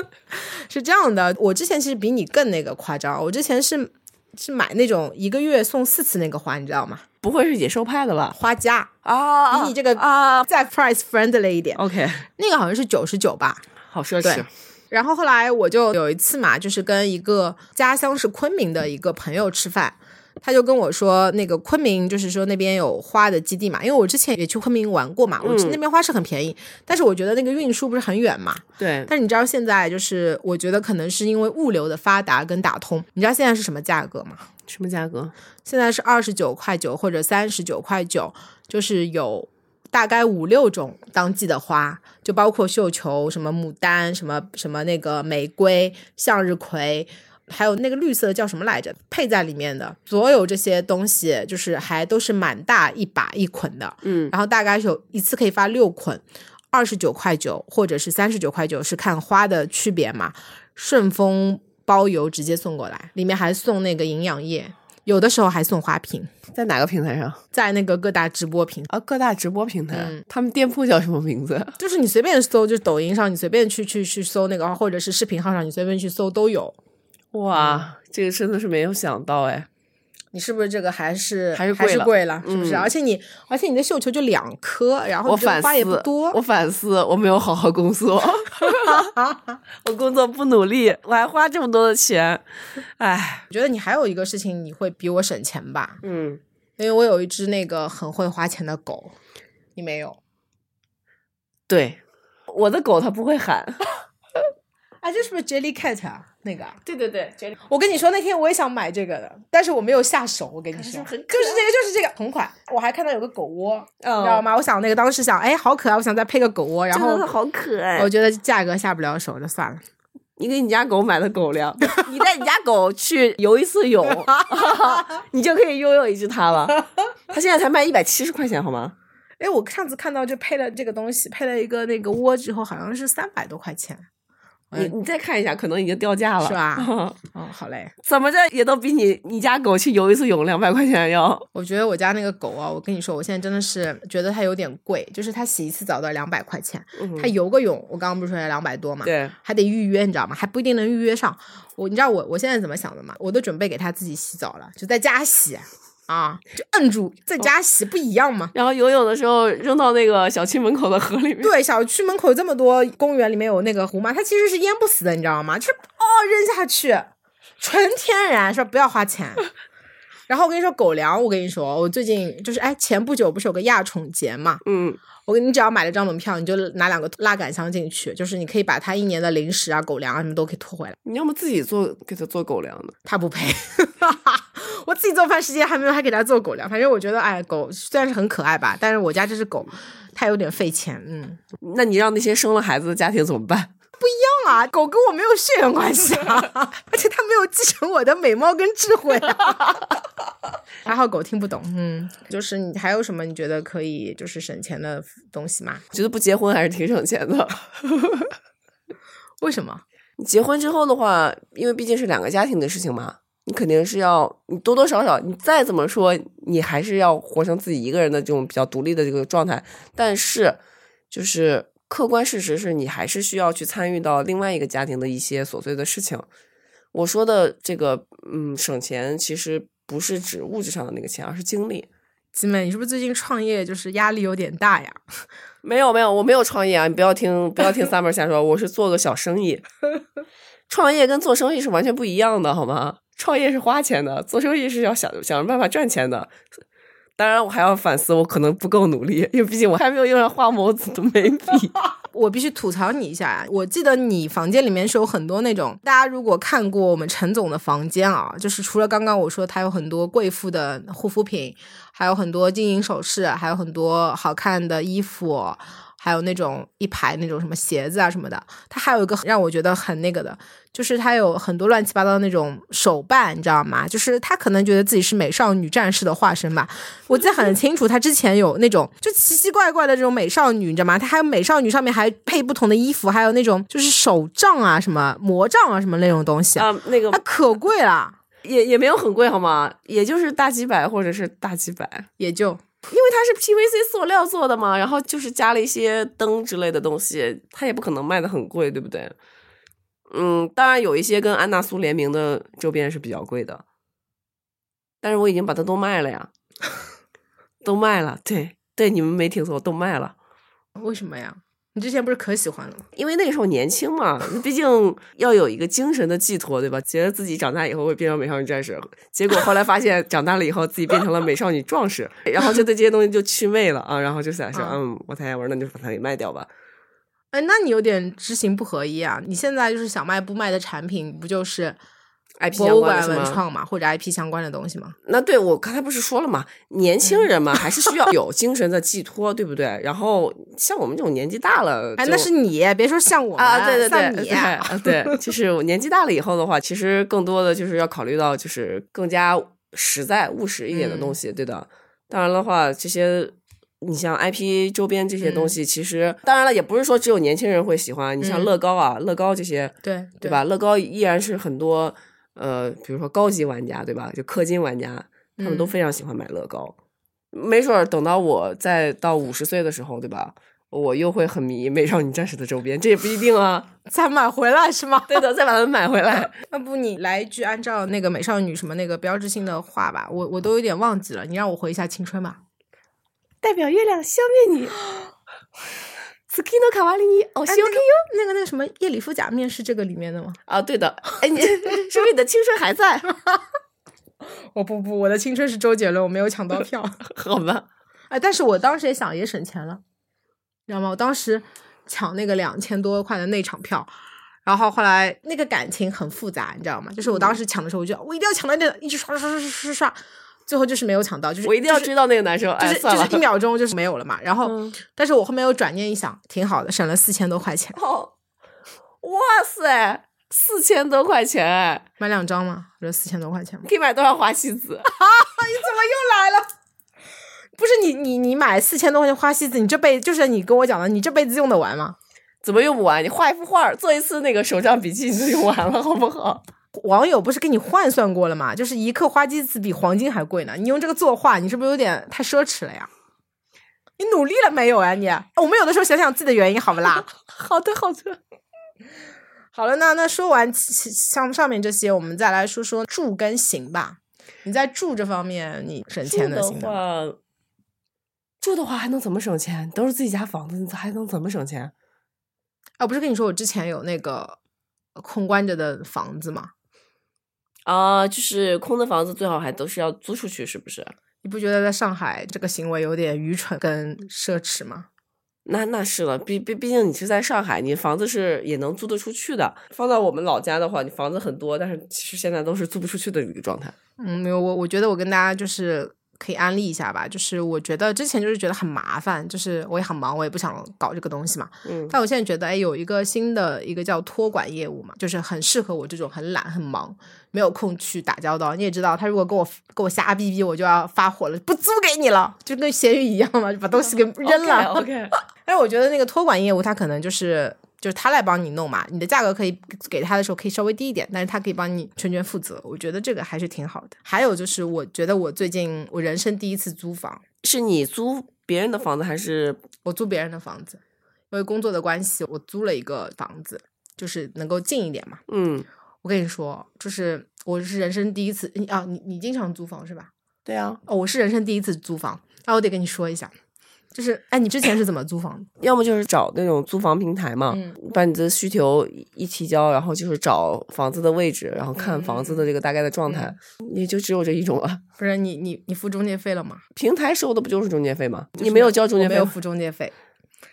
*laughs* 是这样的，我之前其实比你更那个夸张，我之前是是买那种一个月送四次那个花，你知道吗？不会是野兽派的吧？花家啊，比你这个啊再 price friendly 一点，，OK，*laughs* 那个好像是九十九吧。好奢侈。然后后来我就有一次嘛，就是跟一个家乡是昆明的一个朋友吃饭，他就跟我说，那个昆明就是说那边有花的基地嘛，因为我之前也去昆明玩过嘛，我那边花是很便宜，但是我觉得那个运输不是很远嘛。对，但是你知道现在就是，我觉得可能是因为物流的发达跟打通，你知道现在是什么价格吗？什么价格？现在是二十九块九或者三十九块九，就是有大概五六种当季的花，就包括绣球、什么牡丹、什么什么那个玫瑰、向日葵，还有那个绿色的叫什么来着，配在里面的所有这些东西，就是还都是蛮大一把一捆的，嗯，然后大概有一次可以发六捆，二十九块九或者是三十九块九，是看花的区别嘛。顺丰包邮直接送过来，里面还送那个营养液，有的时候还送花瓶，在哪个平台上？在那个各大直播平，啊，各大直播平台。嗯他们店铺叫什么名字？就是你随便搜，就是抖音上你随便去去去搜那个，或者是视频号上你随便去搜都有。哇，这个真的是没有想到哎。你是不是这个还是还是还是贵了？是不是？嗯而且你而且你的绣球就两颗，然后我反你花也不思，多。我反思，我没有好好工作，*laughs* 我工作不努力，我还花这么多的钱，哎，我觉得你还有一个事情，你会比我省钱吧？嗯，因为我有一只那个很会花钱的狗，你没有？对，我的狗它不会喊，*laughs* 啊，这是不是 Jelly Cat 啊？那个啊，对对对，这我跟你说，那天我也想买这个的，但是我没有下手。我跟你说，是很就是这个，就是这个同款。我还看到有个狗窝，嗯你知道吗？我想那个当时想，哎，好可爱，我想再配个狗窝，然后好可爱我觉得价格下不了手，就算了。你给你家狗买的狗粮，*laughs* 你带你家狗去游一次泳，*laughs* 你就可以拥有一只它了。*laughs* 它现在才卖一百七十块钱，好吗？哎，我上次看到就配了这个东西，配了一个那个窝之后，好像是三百多块钱。你你再看一下，可能已经掉价了，是吧？*laughs* 哦，好嘞。怎么着也都比你你家狗去游一次泳两百块钱要。我觉得我家那个狗啊，我跟你说，我现在真的是觉得它有点贵，就是它洗一次澡都要两百块钱，它游个泳，我刚刚不是说要两百多嘛？对，还得预约，你知道吗？还不一定能预约上。我你知道我我现在怎么想的吗？我都准备给它自己洗澡了，就在家洗啊，就摁住在家洗，不一样嘛？然后游泳的时候扔到那个小区门口的河里面。对，小区门口这么多公园里面有那个湖嘛，它其实是淹不死的，你知道吗？就是哦扔下去，纯天然，说不要花钱。*laughs* 然后我跟你说狗粮，我跟你说，我最近就是哎，前不久不是有个亚宠节嘛，嗯，我跟你只要买了张门票，你就拿两个拉杆箱进去，就是你可以把它一年的零食啊、狗粮啊什么都可以拖回来。你要么自己做给它做狗粮呢。他不配，*laughs* 我自己做饭时间还没有，还给他做狗粮。反正我觉得，哎，狗虽然是很可爱吧，但是我家这只狗它有点费钱，嗯。那你让那些生了孩子的家庭怎么办？*laughs* 不一样啊？狗跟我没有血缘关系啊，*laughs* 而且它没有继承我的美貌跟智慧、啊。*laughs* 还好狗听不懂，嗯，就是你还有什么你觉得可以就是省钱的东西吗？觉得不结婚还是挺省钱的。*laughs* 为什么？你结婚之后的话，因为毕竟是两个家庭的事情嘛，你肯定是要你多多少少，你再怎么说，你还是要活成自己一个人的这种比较独立的这个状态。但是，就是客观事实是你还是需要去参与到另外一个家庭的一些琐碎的事情。我说的这个，嗯，省钱其实不是指物质上的那个钱，而是精力。吉美，你是不是最近创业就是压力有点大呀？*laughs* 没有没有，我没有创业啊！你不要听不要听 Summer 瞎说，我是做个小生意。*laughs* 创业跟做生意是完全不一样的，好吗？创业是花钱的，做生意是要想想着办法赚钱的。当然，我还要反思，我可能不够努力，因为毕竟我还没有用上花眸子的眉笔。*laughs* 我必须吐槽你一下啊！我记得你房间里面是有很多那种，大家如果看过我们陈总的房间啊，就是除了刚刚我说他有很多贵妇的护肤品，还有很多金银首饰，还有很多好看的衣服。还有那种一排那种什么鞋子啊什么的，它还有一个让我觉得很那个的，就是它有很多乱七八糟的那种手办，你知道吗？就是他可能觉得自己是美少女战士的化身吧。我记得很清楚，他之前有那种就奇奇怪怪的这种美少女，你知道吗？他还有美少女上面还配不同的衣服，还有那种就是手杖啊、什么魔杖啊、什么那种东西啊，那个它可贵了，也也没有很贵好吗？也就是大几百或者是大几百，也就。因为它是 PVC 塑料做的嘛，然后就是加了一些灯之类的东西，它也不可能卖的很贵，对不对？嗯，当然有一些跟安娜苏联名的周边是比较贵的，但是我已经把它都卖了呀，*laughs* 都卖了，对对，你们没听错，都卖了。为什么呀？你之前不是可喜欢了？因为那个时候年轻嘛，毕竟要有一个精神的寄托，对吧？觉得自己长大以后会变成美少女战士，结果后来发现长大了以后自己变成了美少女壮士，然后就对这些东西就祛魅了啊，然后就想说，嗯，我太爱玩，那就把它给卖掉吧。哎，那你有点知行不合一啊！你现在就是小卖部卖的产品，不就是？博物馆文创嘛，或者 IP 相关的东西嘛。那对我刚才不是说了嘛，年轻人嘛，还是需要有精神的寄托，对不对？然后像我们这种年纪大了，哎，那是你，别说像我啊，对对对，对，对，*laughs* 就是我年纪大了以后的话，其实更多的就是要考虑到就是更加实在务实一点的东西，对的。当然的话，这些你像 IP 周边这些东西，其实当然了，也不是说只有年轻人会喜欢。你像乐高啊，乐高这些，对对吧？乐高依然是很多。呃，比如说高级玩家，对吧？就氪金玩家，他们都非常喜欢买乐高。没准儿等到我再到五十岁的时候，对吧？我又会很迷美少女战士的周边，这也不一定啊。*laughs* 再买回来是吗？对的，再把它们买回来。*laughs* 要不你来一句按照那个美少女什么那个标志性的话吧？我我都有点忘记了，你让我回一下青春吧。代表月亮消灭你。*laughs* Skino 卡瓦里尼哦，西 OK 哟，那个那个什么叶里夫假面是这个里面的吗？啊，对的。*laughs* 哎，你 *laughs* 是不是你的青春还在？*laughs* 我不不，我的青春是周杰伦，我没有抢到票。好吧。哎，但是我当时也想也省钱了，你知道吗？我当时抢那个两千多块的内场票，然后后来那个感情很复杂，你知道吗？就是我当时抢的时候，我就我一定要抢到那个，一直刷刷刷刷刷刷。最后就是没有抢到，就是我一定要追到那个男生，就是就是一秒钟就是没有了嘛。然后，但是我后面又转念一想，挺好的，省了四千多块钱。哦，哇塞，四千多块钱，买两张吗？不是四千多块钱吗？可以买多少花西子？*laughs* 你怎么又来了？不是你你你买四千多块钱花西子，你这辈子就是你跟我讲的，你这辈子用得完吗？怎么用不完？你画一幅画，做一次那个手账笔记，你就用完了，好不好？网友不是给你换算过了吗？就是一克花机子比黄金还贵呢。你用这个作画，你是不是有点太奢侈了呀？你努力了没有啊？你我们有的时候想想自己的原因，好不啦？*laughs* 好的，好的。好了，那那说完像上面这些，我们再来说说住跟行吧。你在住这方面，你省钱的话，住的话还能怎么省钱？都是自己家房子，你还能怎么省钱？啊，不是跟你说我之前有那个空关着的房子吗？啊，就是空的房子最好还都是要租出去，是不是？你不觉得在上海这个行为有点愚蠢跟奢侈吗？那那是了，毕毕毕竟你是在上海，你房子是也能租得出去的。放到我们老家的话，你房子很多，但是其实现在都是租不出去的一个状态。嗯，没有，我我觉得我跟大家就是。可以安利一下吧，就是我觉得之前就是觉得很麻烦，就是我也很忙，我也不想搞这个东西嘛。嗯，但我现在觉得，哎，有一个新的一个叫托管业务嘛，就是很适合我这种很懒、很忙、没有空去打交道。你也知道，他如果跟我跟我瞎逼逼，我就要发火了，不租给你了，就跟咸鱼一样嘛，就把东西给扔了。OK，*laughs* 但是我觉得那个托管业务，它可能就是。就是他来帮你弄嘛，你的价格可以给他的时候可以稍微低一点，但是他可以帮你全权负责，我觉得这个还是挺好的。还有就是，我觉得我最近我人生第一次租房，是你租别人的房子还是我租别人的房子？因为工作的关系，我租了一个房子，就是能够近一点嘛。嗯，我跟你说，就是我是人生第一次啊，你你经常租房是吧？对啊，哦，我是人生第一次租房，那我得跟你说一下。就是，哎，你之前是怎么租房？要么就是找那种租房平台嘛，把你的需求一提交，然后就是找房子的位置，然后看房子的这个大概的状态，也就只有这一种了。不是你，你你付中介费了吗？平台收的不就是中介费吗？你没有交中介费，没有付中介费。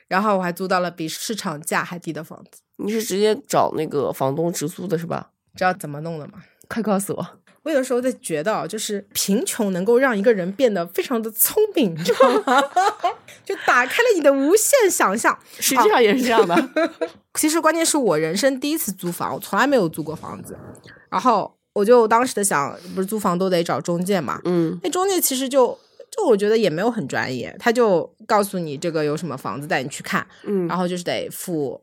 然后我还租到了比市场价还低的房子。你是直接找那个房东直租的是吧？知道怎么弄的吗？快告诉我。我有的时候在觉得，就是贫穷能够让一个人变得非常的聪明，你知道吗？*laughs* 就打开了你的无限想象。实际上也是这样的。*laughs* 其实关键是我人生第一次租房，我从来没有租过房子。然后我就当时的想，不是租房都得找中介嘛？嗯，那中介其实就就我觉得也没有很专业，他就告诉你这个有什么房子带你去看，嗯，然后就是得付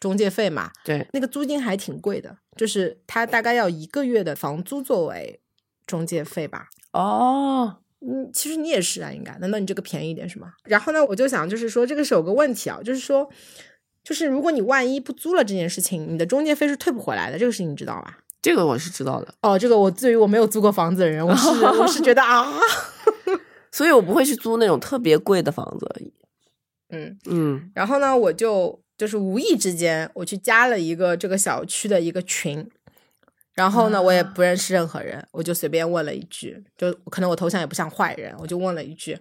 中介费嘛。对，那个租金还挺贵的，就是他大概要一个月的房租作为中介费吧。哦，嗯，其实你也是啊，应该，难道你这个便宜一点是吗？然后呢，我就想，就是说这个是有个问题啊，就是说，就是如果你万一不租了这件事情，你的中介费是退不回来的，这个事情你知道吧？这个我是知道的。哦，这个我对于我没有租过房子的人，我是我是觉得啊，*laughs* 所以我不会去租那种特别贵的房子。嗯嗯，然后呢，我就就是无意之间我去加了一个这个小区的一个群，然后呢，我也不认识任何人，我就随便问了一句，就可能我头像也不像坏人，我就问了一句，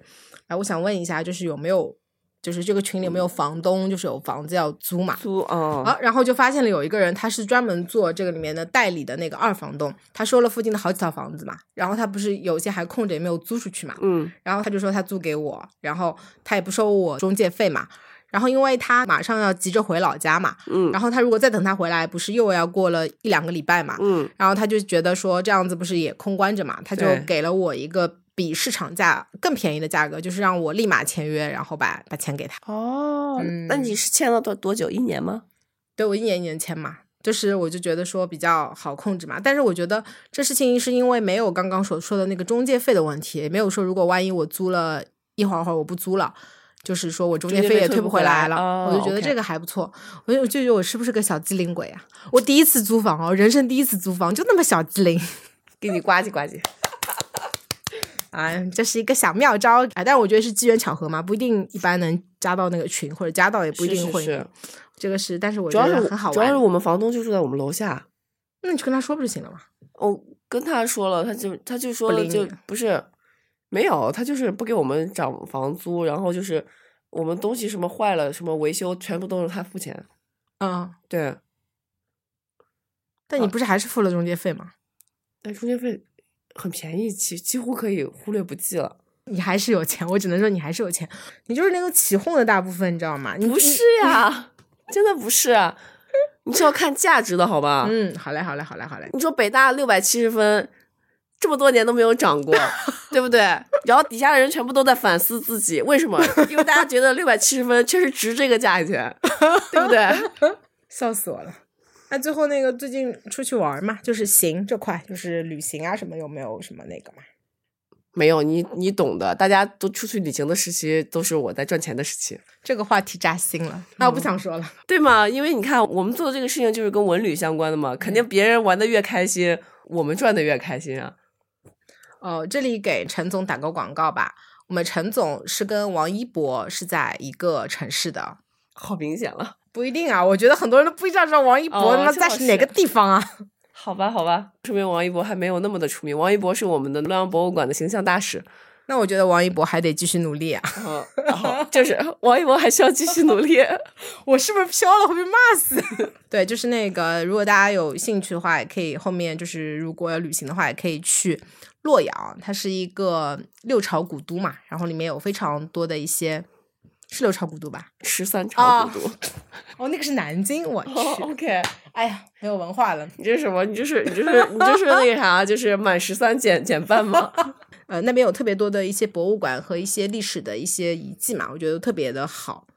哎，我想问一下，就是有没有，就是这个群里有没有房东，就是有房子要租嘛？租哦，啊，然后就发现了有一个人，他是专门做这个里面的代理的那个二房东，他收了附近的好几套房子嘛，然后他不是有些还空着也没有租出去嘛，嗯然后他就说他租给我，然后他也不收我中介费嘛。然后因为他马上要急着回老家嘛，嗯然后他如果再等他回来，不是又要过了一两个礼拜嘛，嗯然后他就觉得说这样子不是也空关着嘛，他就给了我一个比市场价更便宜的价格，就是让我立马签约，然后把把钱给他。哦嗯那你是签了多多久？一年吗？对我一年一年签嘛，就是我就觉得说比较好控制嘛。但是我觉得这事情是因为没有刚刚所说的那个中介费的问题，也没有说如果万一我租了一会儿会儿我不租了。就是说我中介费也退不不回来了，哦我就觉得这个还不错。我就我就觉得我是不是个小机灵鬼啊？我第一次租房哦，人生第一次租房就那么小机灵。*laughs* 给你呱唧呱唧。啊，这是一个小妙招啊！但是我觉得是机缘巧合嘛，不一定一般能加到那个群，或者加到也不一定会。是是是这个是，但是我觉主要是得很好玩。主要是我们房东就住在我们楼下。那你去跟他说不就行了吗？我跟他说了，他就他就说了，就不不是没有，他就是不给我们涨房租，然后就是我们东西什么坏了，什么维修，全部都是他付钱。嗯，对，但你不是还是付了中介费吗？但中介费很便宜，几几乎可以忽略不计了。你还是有钱，我只能说你还是有钱。你就是那个起哄的大部分，你知道吗？你不是呀，*laughs* 真的不是啊，你是要看价值的好吧？嗯，好嘞，好嘞，好嘞，好嘞。你说北大六百七十分，这么多年都没有涨过，*laughs* 对不对？然后底下的人全部都在反思自己，为什么？因为大家觉得六百七十分确实值这个价钱，对不对？*laughs* 笑死我了。那最后那个最近出去玩嘛，就是行这块，就是旅行啊什么，有没有什么那个嘛？没有你，你懂的。大家都出去旅行的时期，都是我在赚钱的时期，这个话题扎心了，那我不想说了。对吗？因为你看，我们做的这个事情就是跟文旅相关的嘛，肯定别人玩的越开心，我们赚的越开心啊。哦，这里给陈总打个广告吧。我们陈总是跟王一博是在一个城市的，好明显了，*laughs* 不一定啊。我觉得很多人都不知道知道王一博在哪个地方啊。好吧，好吧，说明王一博还没有那么的出名。王一博是我们的洛阳博物馆的形象大使。那我觉得王一博还得继续努力啊！就是王一博还需要继续努力。*laughs* 我是不是飘了会被骂死？*laughs* 对，就是那个，如果大家有兴趣的话，也可以后面就是如果要旅行的话，也可以去洛阳，它是一个六朝古都嘛，然后里面有非常多的一些是六朝古都吧？十三朝古都。*laughs* 哦，那个是南京，我去，哦，OK，哎呀，没有文化了。你这是什么？你这是你这是你这是那个啥？就是满十三减减半吗？*laughs* 呃，那边有特别多的一些博物馆和一些历史的一些遗迹嘛，我觉得特别的好。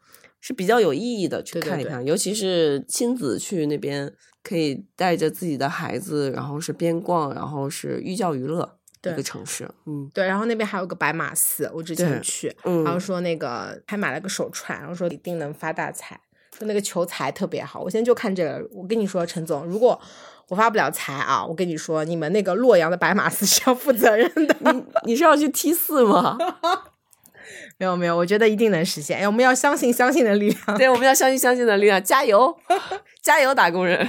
是比较有意义的，去对对对看一看，尤其是亲子去那边，可以带着自己的孩子，然后是边逛，然后是寓教于乐对一个城市。嗯对，然后那边还有个白马寺，我之前去，嗯，然后说那个还买了个手串，然后说一定能发大财，说那个求财特别好。我现在就看这个，我跟你说，陈总，如果我发不了财啊，我跟你说，你们那个洛阳的白马寺 *laughs* 是要负责任的。你你是要去 T 四吗？*laughs* 没有没有，我觉得一定能实现。哎，我们要相信相信的力量。对，我们要相信相信的力量，加油，*laughs* 加油，打工人。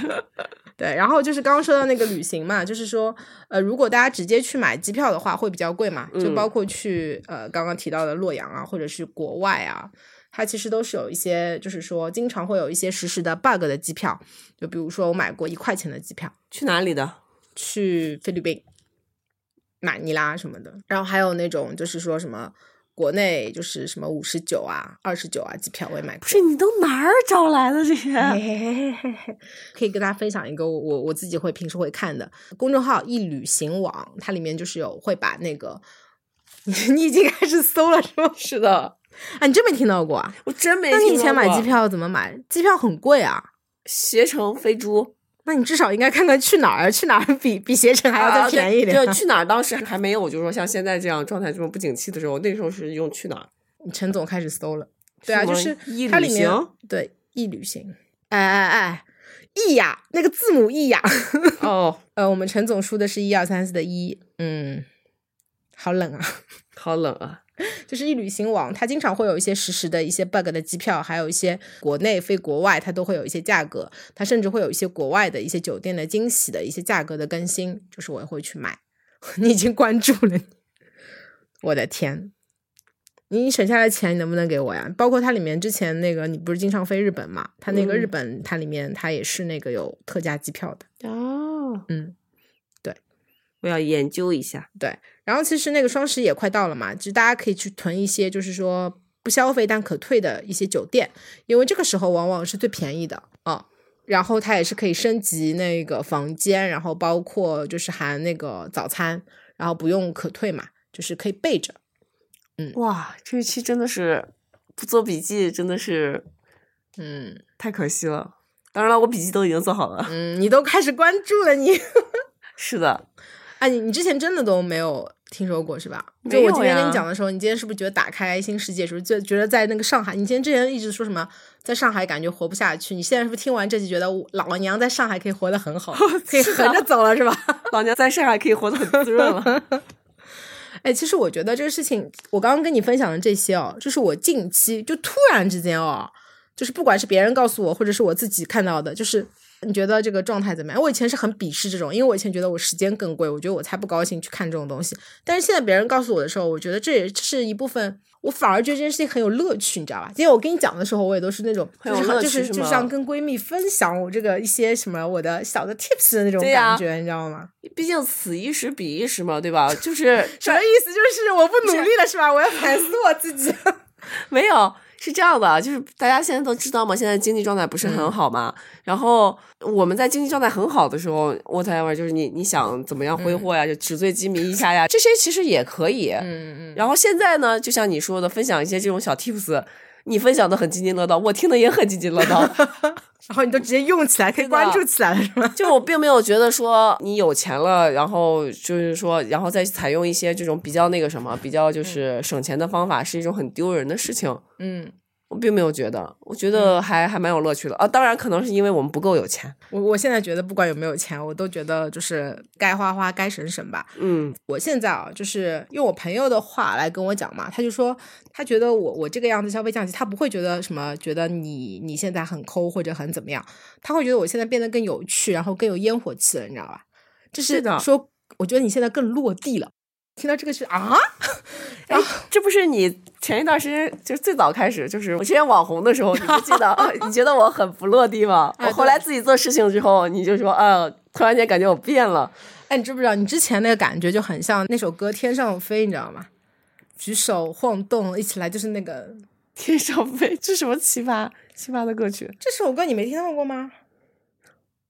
对，然后就是刚刚说到那个旅行嘛，就是说，呃，如果大家直接去买机票的话，会比较贵嘛，就嗯。包括去呃刚刚提到的洛阳啊，或者是国外啊，它其实都是有一些，就是说经常会有一些实时的 bug 的机票，就比如说我买过一块钱的机票。去哪里的？去菲律宾、马尼拉什么的，然后还有那种就是说什么国内就是什么五十九啊、二十九啊机票我也买过不。是你都哪儿找来的这些？嘿嘿嘿嘿嘿，可以跟大家分享一个我我我自己会平时会看的公众号“一旅行网”，它里面就是有会把那个，你 *laughs* 你已经开始搜了是吗？是的，啊，你真没听到过啊？我真没。那你以前买机，票怎么买？机票很贵啊，携程飞猪那你至少应该看看去哪儿，去哪儿比比携程还要再便宜一点。啊对，就 *laughs* 去哪儿当时还没有，就是说像现在这样状态这么不景气的时候，那时候是用去哪儿。陈总开始搜了，对啊，就是它里面对易旅行，哎哎哎，易呀，那个字母易呀。哦，*laughs* 呃，我们陈总输的是一二三四的一，嗯，好冷啊。好冷啊！就是一旅行网，它经常会有一些实时的一些 bug 的机票，还有一些国内飞国外，它都会有一些价格，它甚至会有一些国外的一些酒店的惊喜的一些价格的更新，就是我也会去买。*laughs* 你已经关注了你，我的天！你省下来的钱，你能不能给我呀？包括它里面之前那个，你不是经常飞日本嘛？它那个日嗯本，它里面它也是那个有特价机票的，哦，嗯。对我要研究一下。对，然后其实那个双十一也快到了嘛，就大家可以去囤一些，就是说不消费但可退的一些酒店，因为这个时候往往是最便宜的啊。然后它也是可以升级那个房间，然后包括就是含那个早餐，然后不用可退嘛，就是可以备着。嗯哇，这一期真的是不做笔记，真的是嗯太可惜了。当然了，我笔记都已经做好了。嗯，你都开始关注了你，*laughs* 是的，啊，你你之前真的都没有听说过是吧？就我今天跟你讲的时候，你今天是不是觉得打开新世界是不是，就觉得在那个上海？你今天之前一直说什么在上海感觉活不下去？你现在是不是听完这集觉得我老娘在上海可以活得很好，*laughs* 可以横着走了是吧？*laughs* 老娘在上海可以活得很滋润了。*laughs* 哎，其实我觉得这个事情，我刚刚跟你分享的这些哦，就是我近期就突然之间哦，就是不管是别人告诉我，或者是我自己看到的，就是你觉得这个状态怎么样？我以前是很鄙视这种，因为我以前觉得我时间更贵，我觉得我才不高兴去看这种东西。但是现在别人告诉我的时候，我觉得这也是一部分，我反而觉得这件事情很有乐趣，你知道吧？因为我跟你讲的时候，我也都是那种，就是就是就像跟闺蜜分享我这个一些什么我的小的 tips 的那种感觉，你知道吗？毕竟此一时彼一时嘛，对吧？就是什么意思？就是我不努力了是吧？我要反思我自己。*laughs* 没有，是这样的，就是大家现在都知道嘛，现在经济状态不是很好嘛。然后我们在经济状态很好的时候，whatever，就是你你想怎么样挥霍呀，就纸醉金迷一下呀，这些其实也可以。嗯嗯。然后现在呢，就像你说的，分享一些这种小 tips，你分享的很津津乐道，我听的也很津津乐道。*laughs* 然后你都直接用起来，可以关注起来了，是吗？就我并没有觉得说你有钱了，然后就是说，然后再采用一些这种比较那个什么，比较就是省钱的方法，是一种很丢人的事情。嗯，我并没有觉得，我觉得还、还蛮有乐趣的啊。当然，可能是因为我们不够有钱。我我现在觉得不管有没有钱，我都觉得就是该花花，该省省吧。嗯我现在啊，就是用我朋友的话来跟我讲嘛，他就说他觉得我我这个样子消费降级，他不会觉得什么，觉得你你现在很抠或者很怎么样，他会觉得我现在变得更有趣，然后更有烟火气了，你知道吧？就是的说，我觉得你现在更落地了。听到这个是啊，哎，这不是你前一段时间就最早开始，就是我之前网红的时候，你不记得？*laughs* 你觉得我很不落地吗？哎我后来自己做事情之后，你就说，啊，突然间感觉我变了。哎，你知不知道，你之前那个感觉就很像那首歌《天上飞》，你知道吗？举手晃动，一起来，就是那个天上飞，这什么奇葩奇葩的歌曲这首歌，你没听到过吗？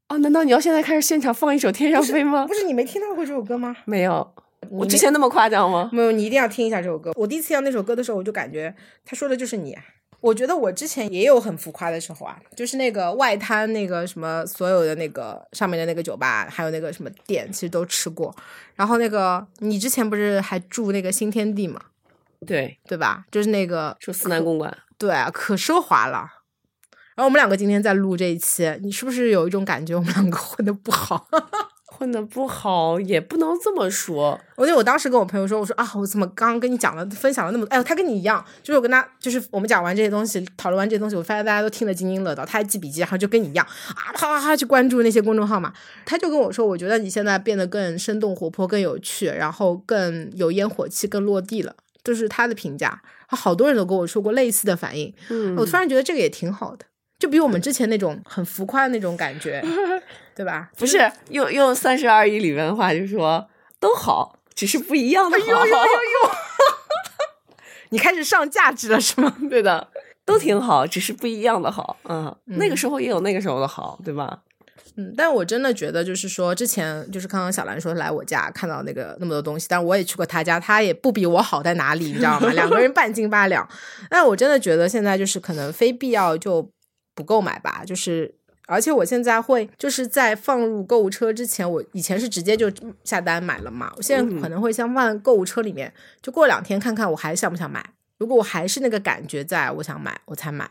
哦？难道你要现在开始现场放一首《天上飞》吗不？是你没听到过这首歌吗？没有，我之前那么夸张吗？没有，你一定要听一下这首歌。我第一次听到那首歌的时候，我就感觉他说的就是你。我觉得我之前也有很浮夸的时候啊，就是那个外滩那个什么所有的那个上面的那个酒吧，还有那个什么店，其实都吃过。然后那个你之前不是还住那个新天地嘛，对，对吧？就是那个住思南公馆。对啊，可奢华了。然后我们两个今天在录这一期，你是不是有一种感觉我们两个混的不好？*laughs* 混的不好也不能这么说，我记得我当时跟我朋友说，我说啊，我怎么刚刚跟你讲了，分享了那么多，哎呦，他跟你一样，就是我跟他，就是我们讲完这些东西，讨论完这些东西，我发现大家都听得津津乐道，他还记笔记，然后就跟你一样啊，啪啪啪去关注那些公众号嘛。他就跟我说，我觉得你现在变得更生动活泼、更有趣，然后更有烟火气、更落地了。就是他的评价，好多人都跟我说过类似的反应。嗯我突然觉得这个也挺好的，就比我们之前那种很浮夸的那种感觉，*laughs* 对吧？不是用用三十而已里面的话，就说都好，只是不一样的好。*laughs* 你开始上价值了是吗？*laughs* 对的，都挺好，只是不一样的好。嗯，那个时候也有那个时候的好，对吧？嗯，但我真的觉得，就是说，之前就是刚刚小兰说来我家看到那个那么多东西，但我也去过他家，他也不比我好在哪里，你知道吗？两个人半斤八两。*laughs* 但我真的觉得现在就是可能非必要就不购买吧，就是而且我现在会就是在放入购物车之前，我以前是直接就下单买了嘛，我现在可能会先放在购物车里面，就过两天看看我还想不想买。如果我还是那个感觉在，我想买，我才买。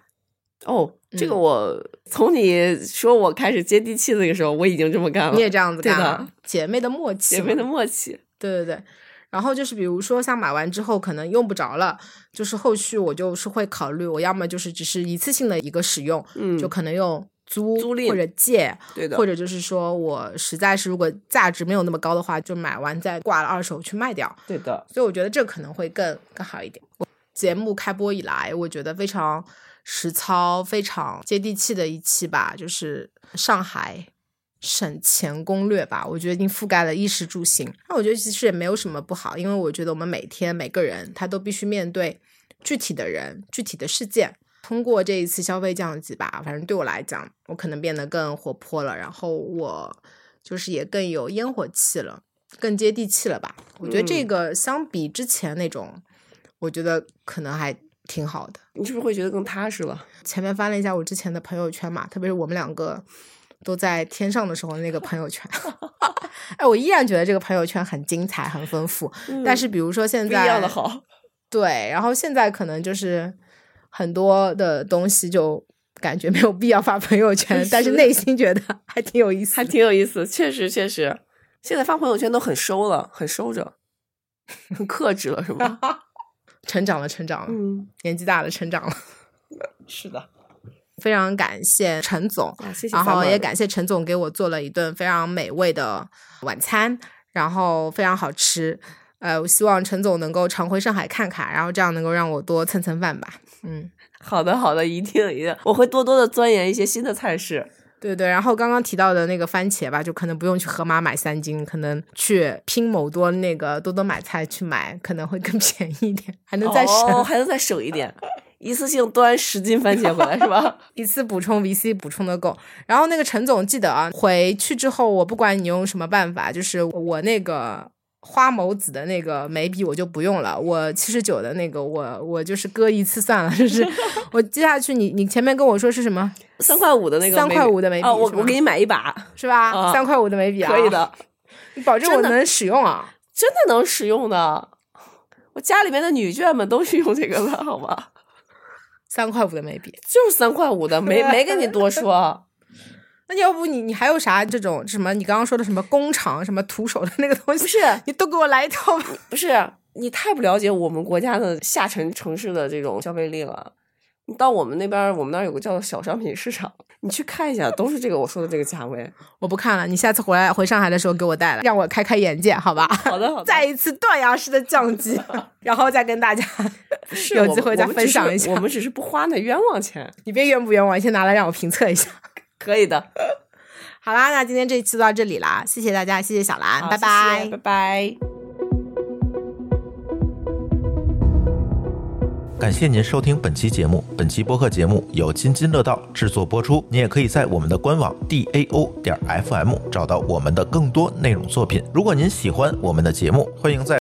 哦，这个嗯我从你说我开始接地气那个时候，我已经这么干了。你也这样子干了，姐妹的默契，姐妹的默契。*laughs* 对对对，然后就是比如说像买完之后可能用不着了，就是后续我就是会考虑，我要么就是只是一次性的一个使用，嗯就可能用租租赁或者借，对的，或者就是说我实在是如果价值没有那么高的话，就买完再挂了二手去卖掉。对的，所以我觉得这可能会更更好一点。我节目开播以来，我觉得非常实操、非常接地气的一期吧，就是上海省钱攻略吧。我觉得已经覆盖了衣食住行。那我觉得其实也没有什么不好，因为我觉得我们每天每个人他都必须面对具体的人、具体的事件。通过这一次消费降级吧，反正对我来讲，我可能变得更活泼了，然后我就是也更有烟火气了。更接地气了吧？我觉得这嗯个相比之前那种，我觉得可能还挺好的。你是不是会觉得更踏实了？前面翻了一下我之前的朋友圈嘛，特别是我们两个都在天上的时候那个朋友圈，*laughs* 哎，我依然觉得这个朋友圈很精彩、很丰富。但是比如说现嗯不在一样的好，对，然后现在可能就是很多的东西就感觉没有必要发朋友圈，但是是内心觉得 *laughs* 还挺有意思还。挺有意思。确实，确实，现在发朋友圈都很收了，很收着，很克制了，是吧？*laughs* 成长了，成长了，嗯，年纪大了，成长了。*laughs* 是的。非常感谢陈总，啊，谢谢然后也感谢陈总给我做了一顿非常美味的晚餐，然后非常好吃。呃，我希望陈总能够常回上海看看，然后这样能够让我多蹭蹭饭吧。嗯，好的，好的，一定一定，我会多多的钻研一些新的菜式。对对。然后刚刚提到的那个番茄吧，就可能不用去盒马买三斤，可能去拼某多那个多多买菜去买，可能会更 *laughs* 便宜一点，还能再省、哦，还能再省一点，一次性端十斤番茄回来是吧？*laughs* 一次补充 VC 补充的够。然后那个陈总记得啊，回去之后我不管你用什么办法，就是我那个花眸子的那个眉笔我就不用了，我七十九的那个我我就是割一次算了，就是 *laughs* 我接下去你你前面跟我说是什么三块五的那个三块五的眉笔啊，我我给你买一把，是吧？啊三块五的眉笔啊，可以，的，你保证我能使用啊。真的能使用的。我家里面的女眷们都是用这个的，好吗？三块五的眉笔，就是三块五的，没没跟你多说。那要不你你还有啥这种什么？你刚刚说的什么工厂什么徒手的那个东西？不是你都给我来一套吧。不是，你太不了解我们国家的下沉城市的这种消费力了。你到我们那边，我们那儿有个叫做小商品市场，你去看一下，都是这个我说的这个价位。我不看了，你下次回来回上海的时候给我带来，让我开开眼界，好吧？好的，好的。*laughs* 再一次断崖式的降级，*laughs* 然后再跟大家有机会再分享一下我们只是不花那冤枉钱，你别冤不冤枉，先拿来让我评测一下。可以的。*laughs* 好啦，那今天这一期就到这里啦，谢谢大家，谢谢小兰，拜拜谢谢拜拜。感谢您收听本期节目。本期播客节目由津津乐道制作播出。你也可以在我们的官网 d a o 点 f m 找到我们的更多内容作品。如果您喜欢我们的节目，欢迎在